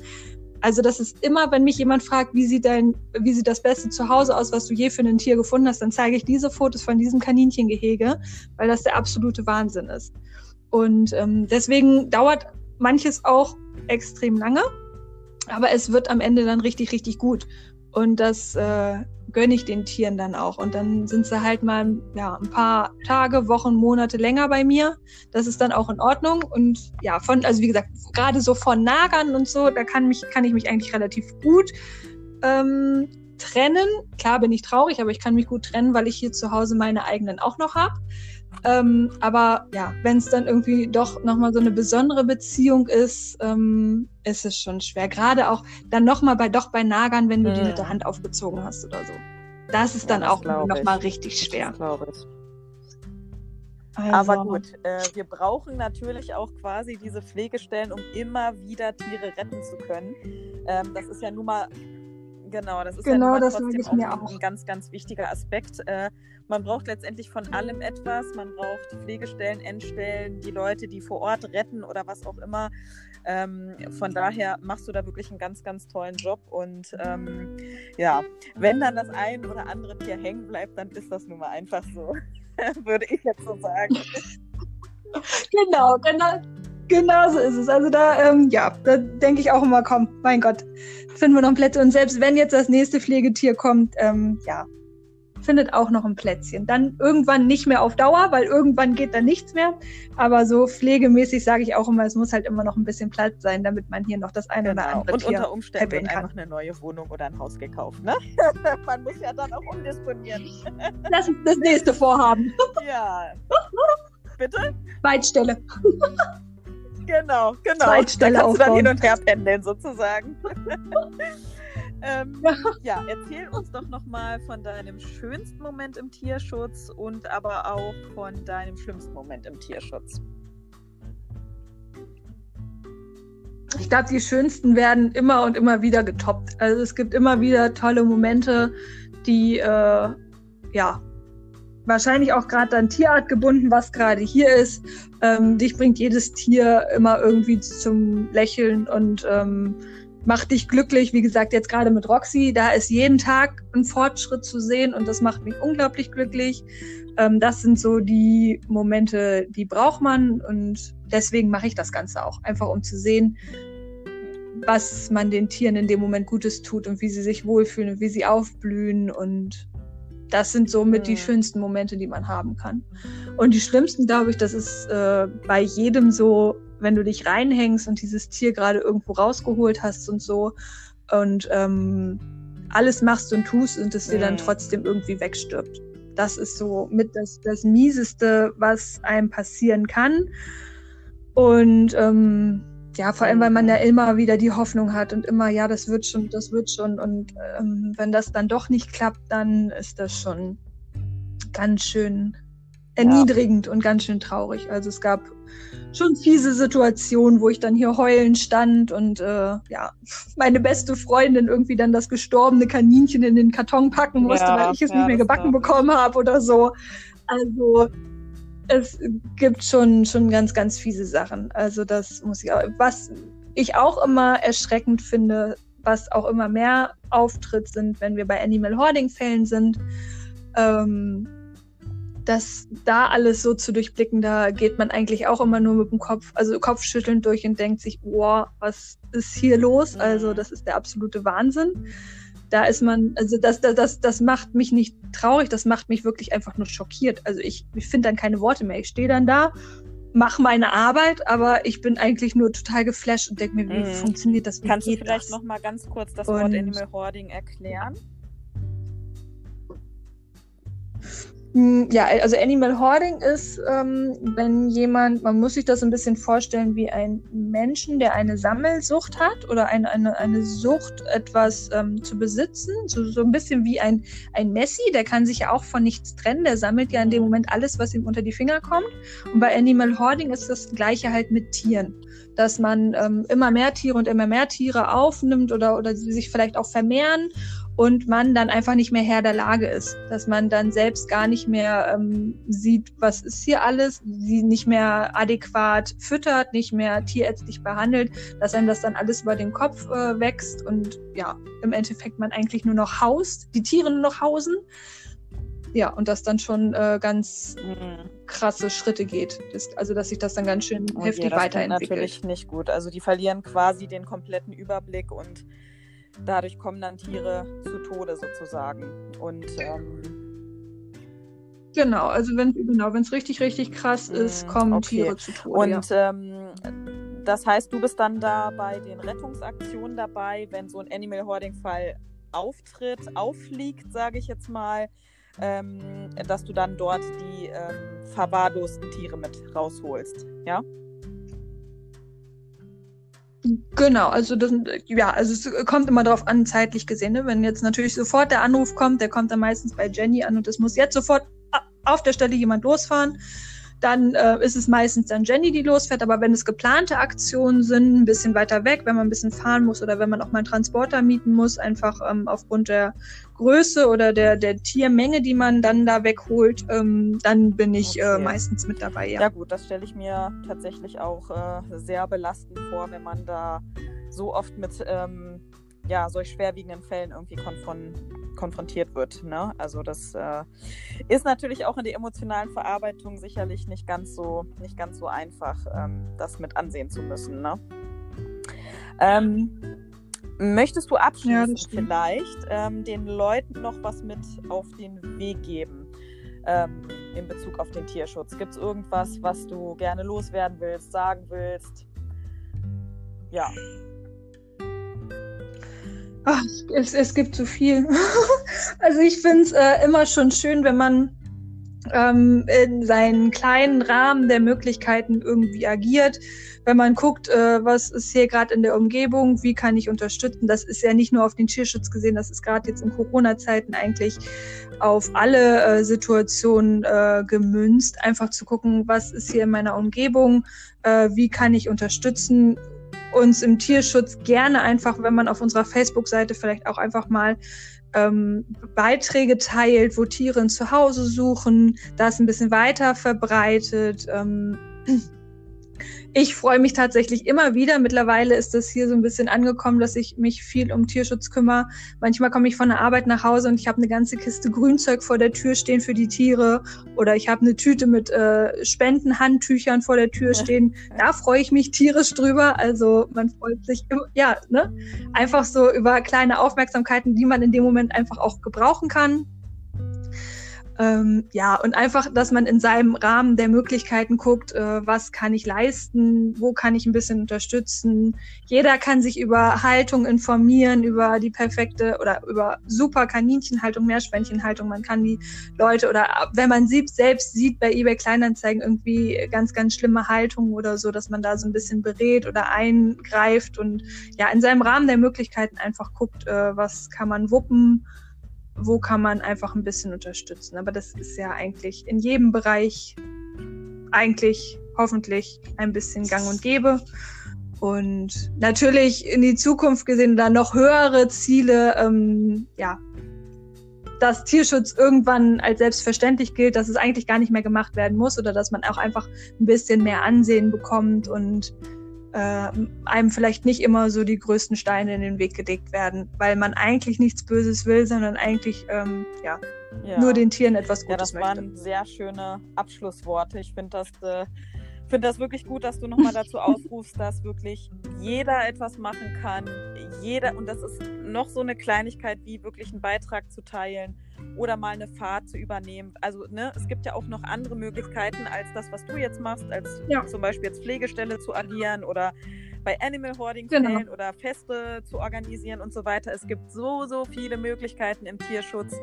Also das ist immer, wenn mich jemand fragt, wie sieht dein, wie sieht das beste Zuhause aus, was du je für ein Tier gefunden hast, dann zeige ich diese Fotos von diesem Kaninchengehege, weil das der absolute Wahnsinn ist. Und ähm, deswegen dauert manches auch extrem lange, aber es wird am Ende dann richtig, richtig gut. Und das äh, gönne ich den Tieren dann auch. Und dann sind sie halt mal ja, ein paar Tage, Wochen, Monate länger bei mir. Das ist dann auch in Ordnung. Und ja, von, also wie gesagt, gerade so von Nagern und so, da kann, mich, kann ich mich eigentlich relativ gut ähm, trennen. Klar bin ich traurig, aber ich kann mich gut trennen, weil ich hier zu Hause meine eigenen auch noch habe. Ähm, aber ja, wenn es dann irgendwie doch nochmal so eine besondere Beziehung ist, ähm, ist es schon schwer. Gerade auch dann nochmal bei doch bei Nagern, wenn du hm. die mit der Hand aufgezogen hast oder so. Das ist dann ja, das auch nochmal richtig schwer. glaube ich. Also. Aber gut, äh, wir brauchen natürlich auch quasi diese Pflegestellen, um immer wieder Tiere retten zu können. Ähm, das ist ja nun mal Genau, das ist genau, ja das trotzdem ich mir auch. ein ganz, ganz wichtiger Aspekt. Äh, man braucht letztendlich von allem etwas. Man braucht Pflegestellen, Endstellen, die Leute, die vor Ort retten oder was auch immer. Ähm, von daher machst du da wirklich einen ganz, ganz tollen Job. Und ähm, ja, wenn dann das ein oder andere Tier hängen bleibt, dann ist das nun mal einfach so, [LAUGHS] würde ich jetzt so sagen. [LAUGHS] Genau, genau. Genau so ist es. Also da, ähm, ja, da denke ich auch immer, komm, mein Gott, finden wir noch ein Plätzchen. Und selbst wenn jetzt das nächste Pflegetier kommt, ähm, ja, findet auch noch ein Plätzchen. Dann irgendwann nicht mehr auf Dauer, weil irgendwann geht dann nichts mehr. Aber so pflegemäßig sage ich auch immer, es muss halt immer noch ein bisschen Platz sein, damit man hier noch das eine genau. oder andere Und Tier unter Umständen wird einfach eine neue Wohnung oder ein Haus gekauft, ne? [LAUGHS] man muss ja dann auch umdisponieren. [LAUGHS] Lass uns das nächste vorhaben. ja. [LAUGHS] Bitte? Weitstelle. Genau, genau. Zweitstelle da kannst du dann hin und her pendeln sozusagen. [LAUGHS] ähm, ja, erzähl uns doch nochmal von deinem schönsten Moment im Tierschutz und aber auch von deinem schlimmsten Moment im Tierschutz. Ich glaube, die schönsten werden immer und immer wieder getoppt. Also es gibt immer wieder tolle Momente, die äh, ja wahrscheinlich auch gerade dann Tierart gebunden, was gerade hier ist. Ähm, dich bringt jedes Tier immer irgendwie zum Lächeln und ähm, macht dich glücklich. Wie gesagt, jetzt gerade mit Roxy, da ist jeden Tag ein Fortschritt zu sehen und das macht mich unglaublich glücklich. Ähm, das sind so die Momente, die braucht man und deswegen mache ich das Ganze auch, einfach um zu sehen, was man den Tieren in dem Moment Gutes tut und wie sie sich wohlfühlen und wie sie aufblühen und das sind somit die schönsten Momente, die man haben kann. Und die schlimmsten, glaube ich, das ist äh, bei jedem so, wenn du dich reinhängst und dieses Tier gerade irgendwo rausgeholt hast und so und ähm, alles machst und tust und es dir dann trotzdem irgendwie wegstirbt. Das ist so mit das, das Mieseste, was einem passieren kann. Und ähm, ja, vor allem, weil man ja immer wieder die Hoffnung hat und immer, ja, das wird schon, das wird schon. Und ähm, wenn das dann doch nicht klappt, dann ist das schon ganz schön erniedrigend ja. und ganz schön traurig. Also es gab schon fiese Situationen, wo ich dann hier heulen stand und äh, ja, meine beste Freundin irgendwie dann das gestorbene Kaninchen in den Karton packen musste, ja, weil ich es ja, nicht mehr gebacken bekommen habe oder so. Also es gibt schon, schon ganz, ganz fiese Sachen. Also das muss ich auch. Was ich auch immer erschreckend finde, was auch immer mehr auftritt, sind, wenn wir bei Animal Hoarding-Fällen sind. Ähm, das da alles so zu durchblicken, da geht man eigentlich auch immer nur mit dem Kopf, also Kopfschütteln durch und denkt sich, boah, was ist hier los? Also das ist der absolute Wahnsinn. Da ist man, also das, das, das, das macht mich nicht traurig, das macht mich wirklich einfach nur schockiert. Also ich, ich finde dann keine Worte mehr. Ich stehe dann da, mache meine Arbeit, aber ich bin eigentlich nur total geflasht und denke mir, wie mm. funktioniert das? Wie Kannst du vielleicht das? noch mal ganz kurz das und Wort Animal Hoarding erklären? Ja, also Animal Hoarding ist, ähm, wenn jemand, man muss sich das ein bisschen vorstellen wie ein Menschen, der eine Sammelsucht hat oder eine, eine, eine Sucht, etwas ähm, zu besitzen. So, so ein bisschen wie ein, ein Messi, der kann sich ja auch von nichts trennen, der sammelt ja in dem Moment alles, was ihm unter die Finger kommt. Und bei Animal Hoarding ist das gleiche halt mit Tieren dass man ähm, immer mehr Tiere und immer mehr Tiere aufnimmt oder, oder sie sich vielleicht auch vermehren und man dann einfach nicht mehr Herr der Lage ist, dass man dann selbst gar nicht mehr ähm, sieht, was ist hier alles, sie nicht mehr adäquat füttert, nicht mehr tierärztlich behandelt, dass einem das dann alles über den Kopf äh, wächst und ja, im Endeffekt man eigentlich nur noch haust, die Tiere nur noch hausen. Ja, und das dann schon äh, ganz mhm. krasse Schritte geht. Das, also, dass sich das dann ganz schön oh heftig je, das weiterentwickelt. natürlich nicht gut. Also, die verlieren quasi den kompletten Überblick und dadurch kommen dann Tiere zu Tode sozusagen. Und ähm, genau, also wenn genau, es richtig, richtig krass ist, kommen okay. Tiere zu Tode. Und ja. ähm, das heißt, du bist dann da bei den Rettungsaktionen dabei, wenn so ein Animal Hoarding-Fall auftritt, auffliegt, sage ich jetzt mal, ähm, dass du dann dort die ähm, verwahrlosten Tiere mit rausholst, ja? Genau, also das, ja, also es kommt immer darauf an, zeitlich gesehen. Ne? Wenn jetzt natürlich sofort der Anruf kommt, der kommt dann meistens bei Jenny an und es muss jetzt sofort auf der Stelle jemand losfahren dann äh, ist es meistens dann Jenny, die losfährt. Aber wenn es geplante Aktionen sind, ein bisschen weiter weg, wenn man ein bisschen fahren muss oder wenn man auch mal einen Transporter mieten muss, einfach ähm, aufgrund der Größe oder der, der Tiermenge, die man dann da wegholt, ähm, dann bin ich äh, okay. äh, meistens mit dabei. Ja, ja gut, das stelle ich mir tatsächlich auch äh, sehr belastend vor, wenn man da so oft mit ähm, ja, solch schwerwiegenden Fällen irgendwie konfron konfrontiert wird. Ne? Also das äh, ist natürlich auch in der emotionalen Verarbeitung sicherlich nicht ganz so, nicht ganz so einfach, ähm, das mit ansehen zu müssen. Ne? Ähm, möchtest du abschließend ja, vielleicht ähm, den Leuten noch was mit auf den Weg geben? Ähm, in Bezug auf den Tierschutz. Gibt es irgendwas, was du gerne loswerden willst, sagen willst? Ja. Ach, es, es gibt so viel. [LAUGHS] also ich finde es äh, immer schon schön, wenn man ähm, in seinen kleinen Rahmen der Möglichkeiten irgendwie agiert. Wenn man guckt, äh, was ist hier gerade in der Umgebung, wie kann ich unterstützen. Das ist ja nicht nur auf den Tierschutz gesehen, das ist gerade jetzt in Corona-Zeiten eigentlich auf alle äh, Situationen äh, gemünzt. Einfach zu gucken, was ist hier in meiner Umgebung, äh, wie kann ich unterstützen uns im Tierschutz gerne einfach, wenn man auf unserer Facebook-Seite vielleicht auch einfach mal ähm, Beiträge teilt, wo Tiere ein Zuhause suchen, das ein bisschen weiter verbreitet. Ähm, ich freue mich tatsächlich immer wieder. Mittlerweile ist das hier so ein bisschen angekommen, dass ich mich viel um Tierschutz kümmere. Manchmal komme ich von der Arbeit nach Hause und ich habe eine ganze Kiste Grünzeug vor der Tür stehen für die Tiere oder ich habe eine Tüte mit äh, Spendenhandtüchern vor der Tür stehen. Da freue ich mich tierisch drüber. Also man freut sich immer, ja, ne? Einfach so über kleine Aufmerksamkeiten, die man in dem Moment einfach auch gebrauchen kann. Ähm, ja, und einfach, dass man in seinem Rahmen der Möglichkeiten guckt, äh, was kann ich leisten, wo kann ich ein bisschen unterstützen. Jeder kann sich über Haltung informieren, über die perfekte oder über super Kaninchenhaltung, Meerschweinchenhaltung. Man kann die Leute oder wenn man sieht, selbst sieht bei eBay Kleinanzeigen irgendwie ganz, ganz schlimme Haltungen oder so, dass man da so ein bisschen berät oder eingreift und ja, in seinem Rahmen der Möglichkeiten einfach guckt, äh, was kann man wuppen wo kann man einfach ein bisschen unterstützen. Aber das ist ja eigentlich in jedem Bereich eigentlich hoffentlich ein bisschen gang und gäbe. Und natürlich in die Zukunft gesehen dann noch höhere Ziele, ähm, ja, dass Tierschutz irgendwann als selbstverständlich gilt, dass es eigentlich gar nicht mehr gemacht werden muss oder dass man auch einfach ein bisschen mehr Ansehen bekommt und äh, einem vielleicht nicht immer so die größten Steine in den Weg gelegt werden, weil man eigentlich nichts Böses will, sondern eigentlich ähm, ja, ja, nur den Tieren etwas Gutes ja, das möchte. waren sehr schöne Abschlussworte. Ich finde das, äh, find das wirklich gut, dass du nochmal dazu aufrufst, dass wirklich jeder etwas machen kann. Jeder, und das ist noch so eine Kleinigkeit wie wirklich einen Beitrag zu teilen oder mal eine Fahrt zu übernehmen. Also ne, es gibt ja auch noch andere Möglichkeiten als das, was du jetzt machst, als ja. zum Beispiel jetzt Pflegestelle zu agieren oder bei Animal Hoarding genau. oder Feste zu organisieren und so weiter. Es gibt so, so viele Möglichkeiten im Tierschutz.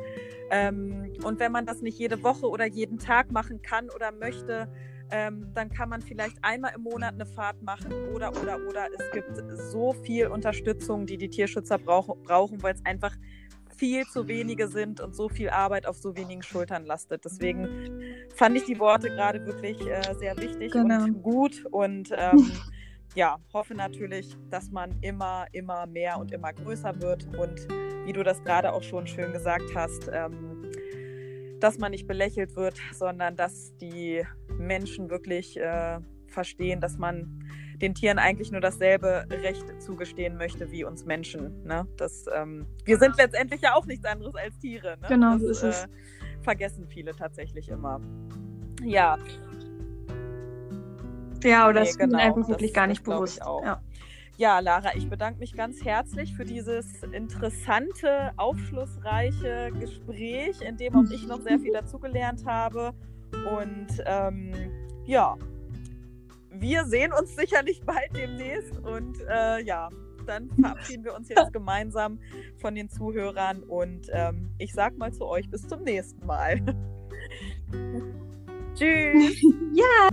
Ähm, und wenn man das nicht jede Woche oder jeden Tag machen kann oder möchte, ähm, dann kann man vielleicht einmal im Monat eine Fahrt machen oder, oder, oder. Es gibt so viel Unterstützung, die die Tierschützer brauch brauchen, weil es einfach viel zu wenige sind und so viel Arbeit auf so wenigen Schultern lastet. Deswegen fand ich die Worte gerade wirklich äh, sehr wichtig genau. und gut und ähm, [LAUGHS] ja, hoffe natürlich, dass man immer, immer mehr und immer größer wird und wie du das gerade auch schon schön gesagt hast, ähm, dass man nicht belächelt wird, sondern dass die Menschen wirklich äh, verstehen, dass man den Tieren eigentlich nur dasselbe Recht zugestehen möchte wie uns Menschen. Ne? Das, ähm, wir sind letztendlich ja auch nichts anderes als Tiere. Ne? Genau, das ist es. Äh, vergessen viele tatsächlich immer. Ja. Ja, oder nee, das genau, ist einfach wirklich gar nicht bewusst. Auch. Ja. Ja, Lara, ich bedanke mich ganz herzlich für dieses interessante, aufschlussreiche Gespräch, in dem auch ich noch sehr viel dazugelernt habe. Und ähm, ja, wir sehen uns sicherlich bald demnächst und äh, ja, dann verabschieden wir uns jetzt [LAUGHS] gemeinsam von den Zuhörern und ähm, ich sag mal zu euch bis zum nächsten Mal. [LAUGHS] Tschüss. [LAUGHS] Ja.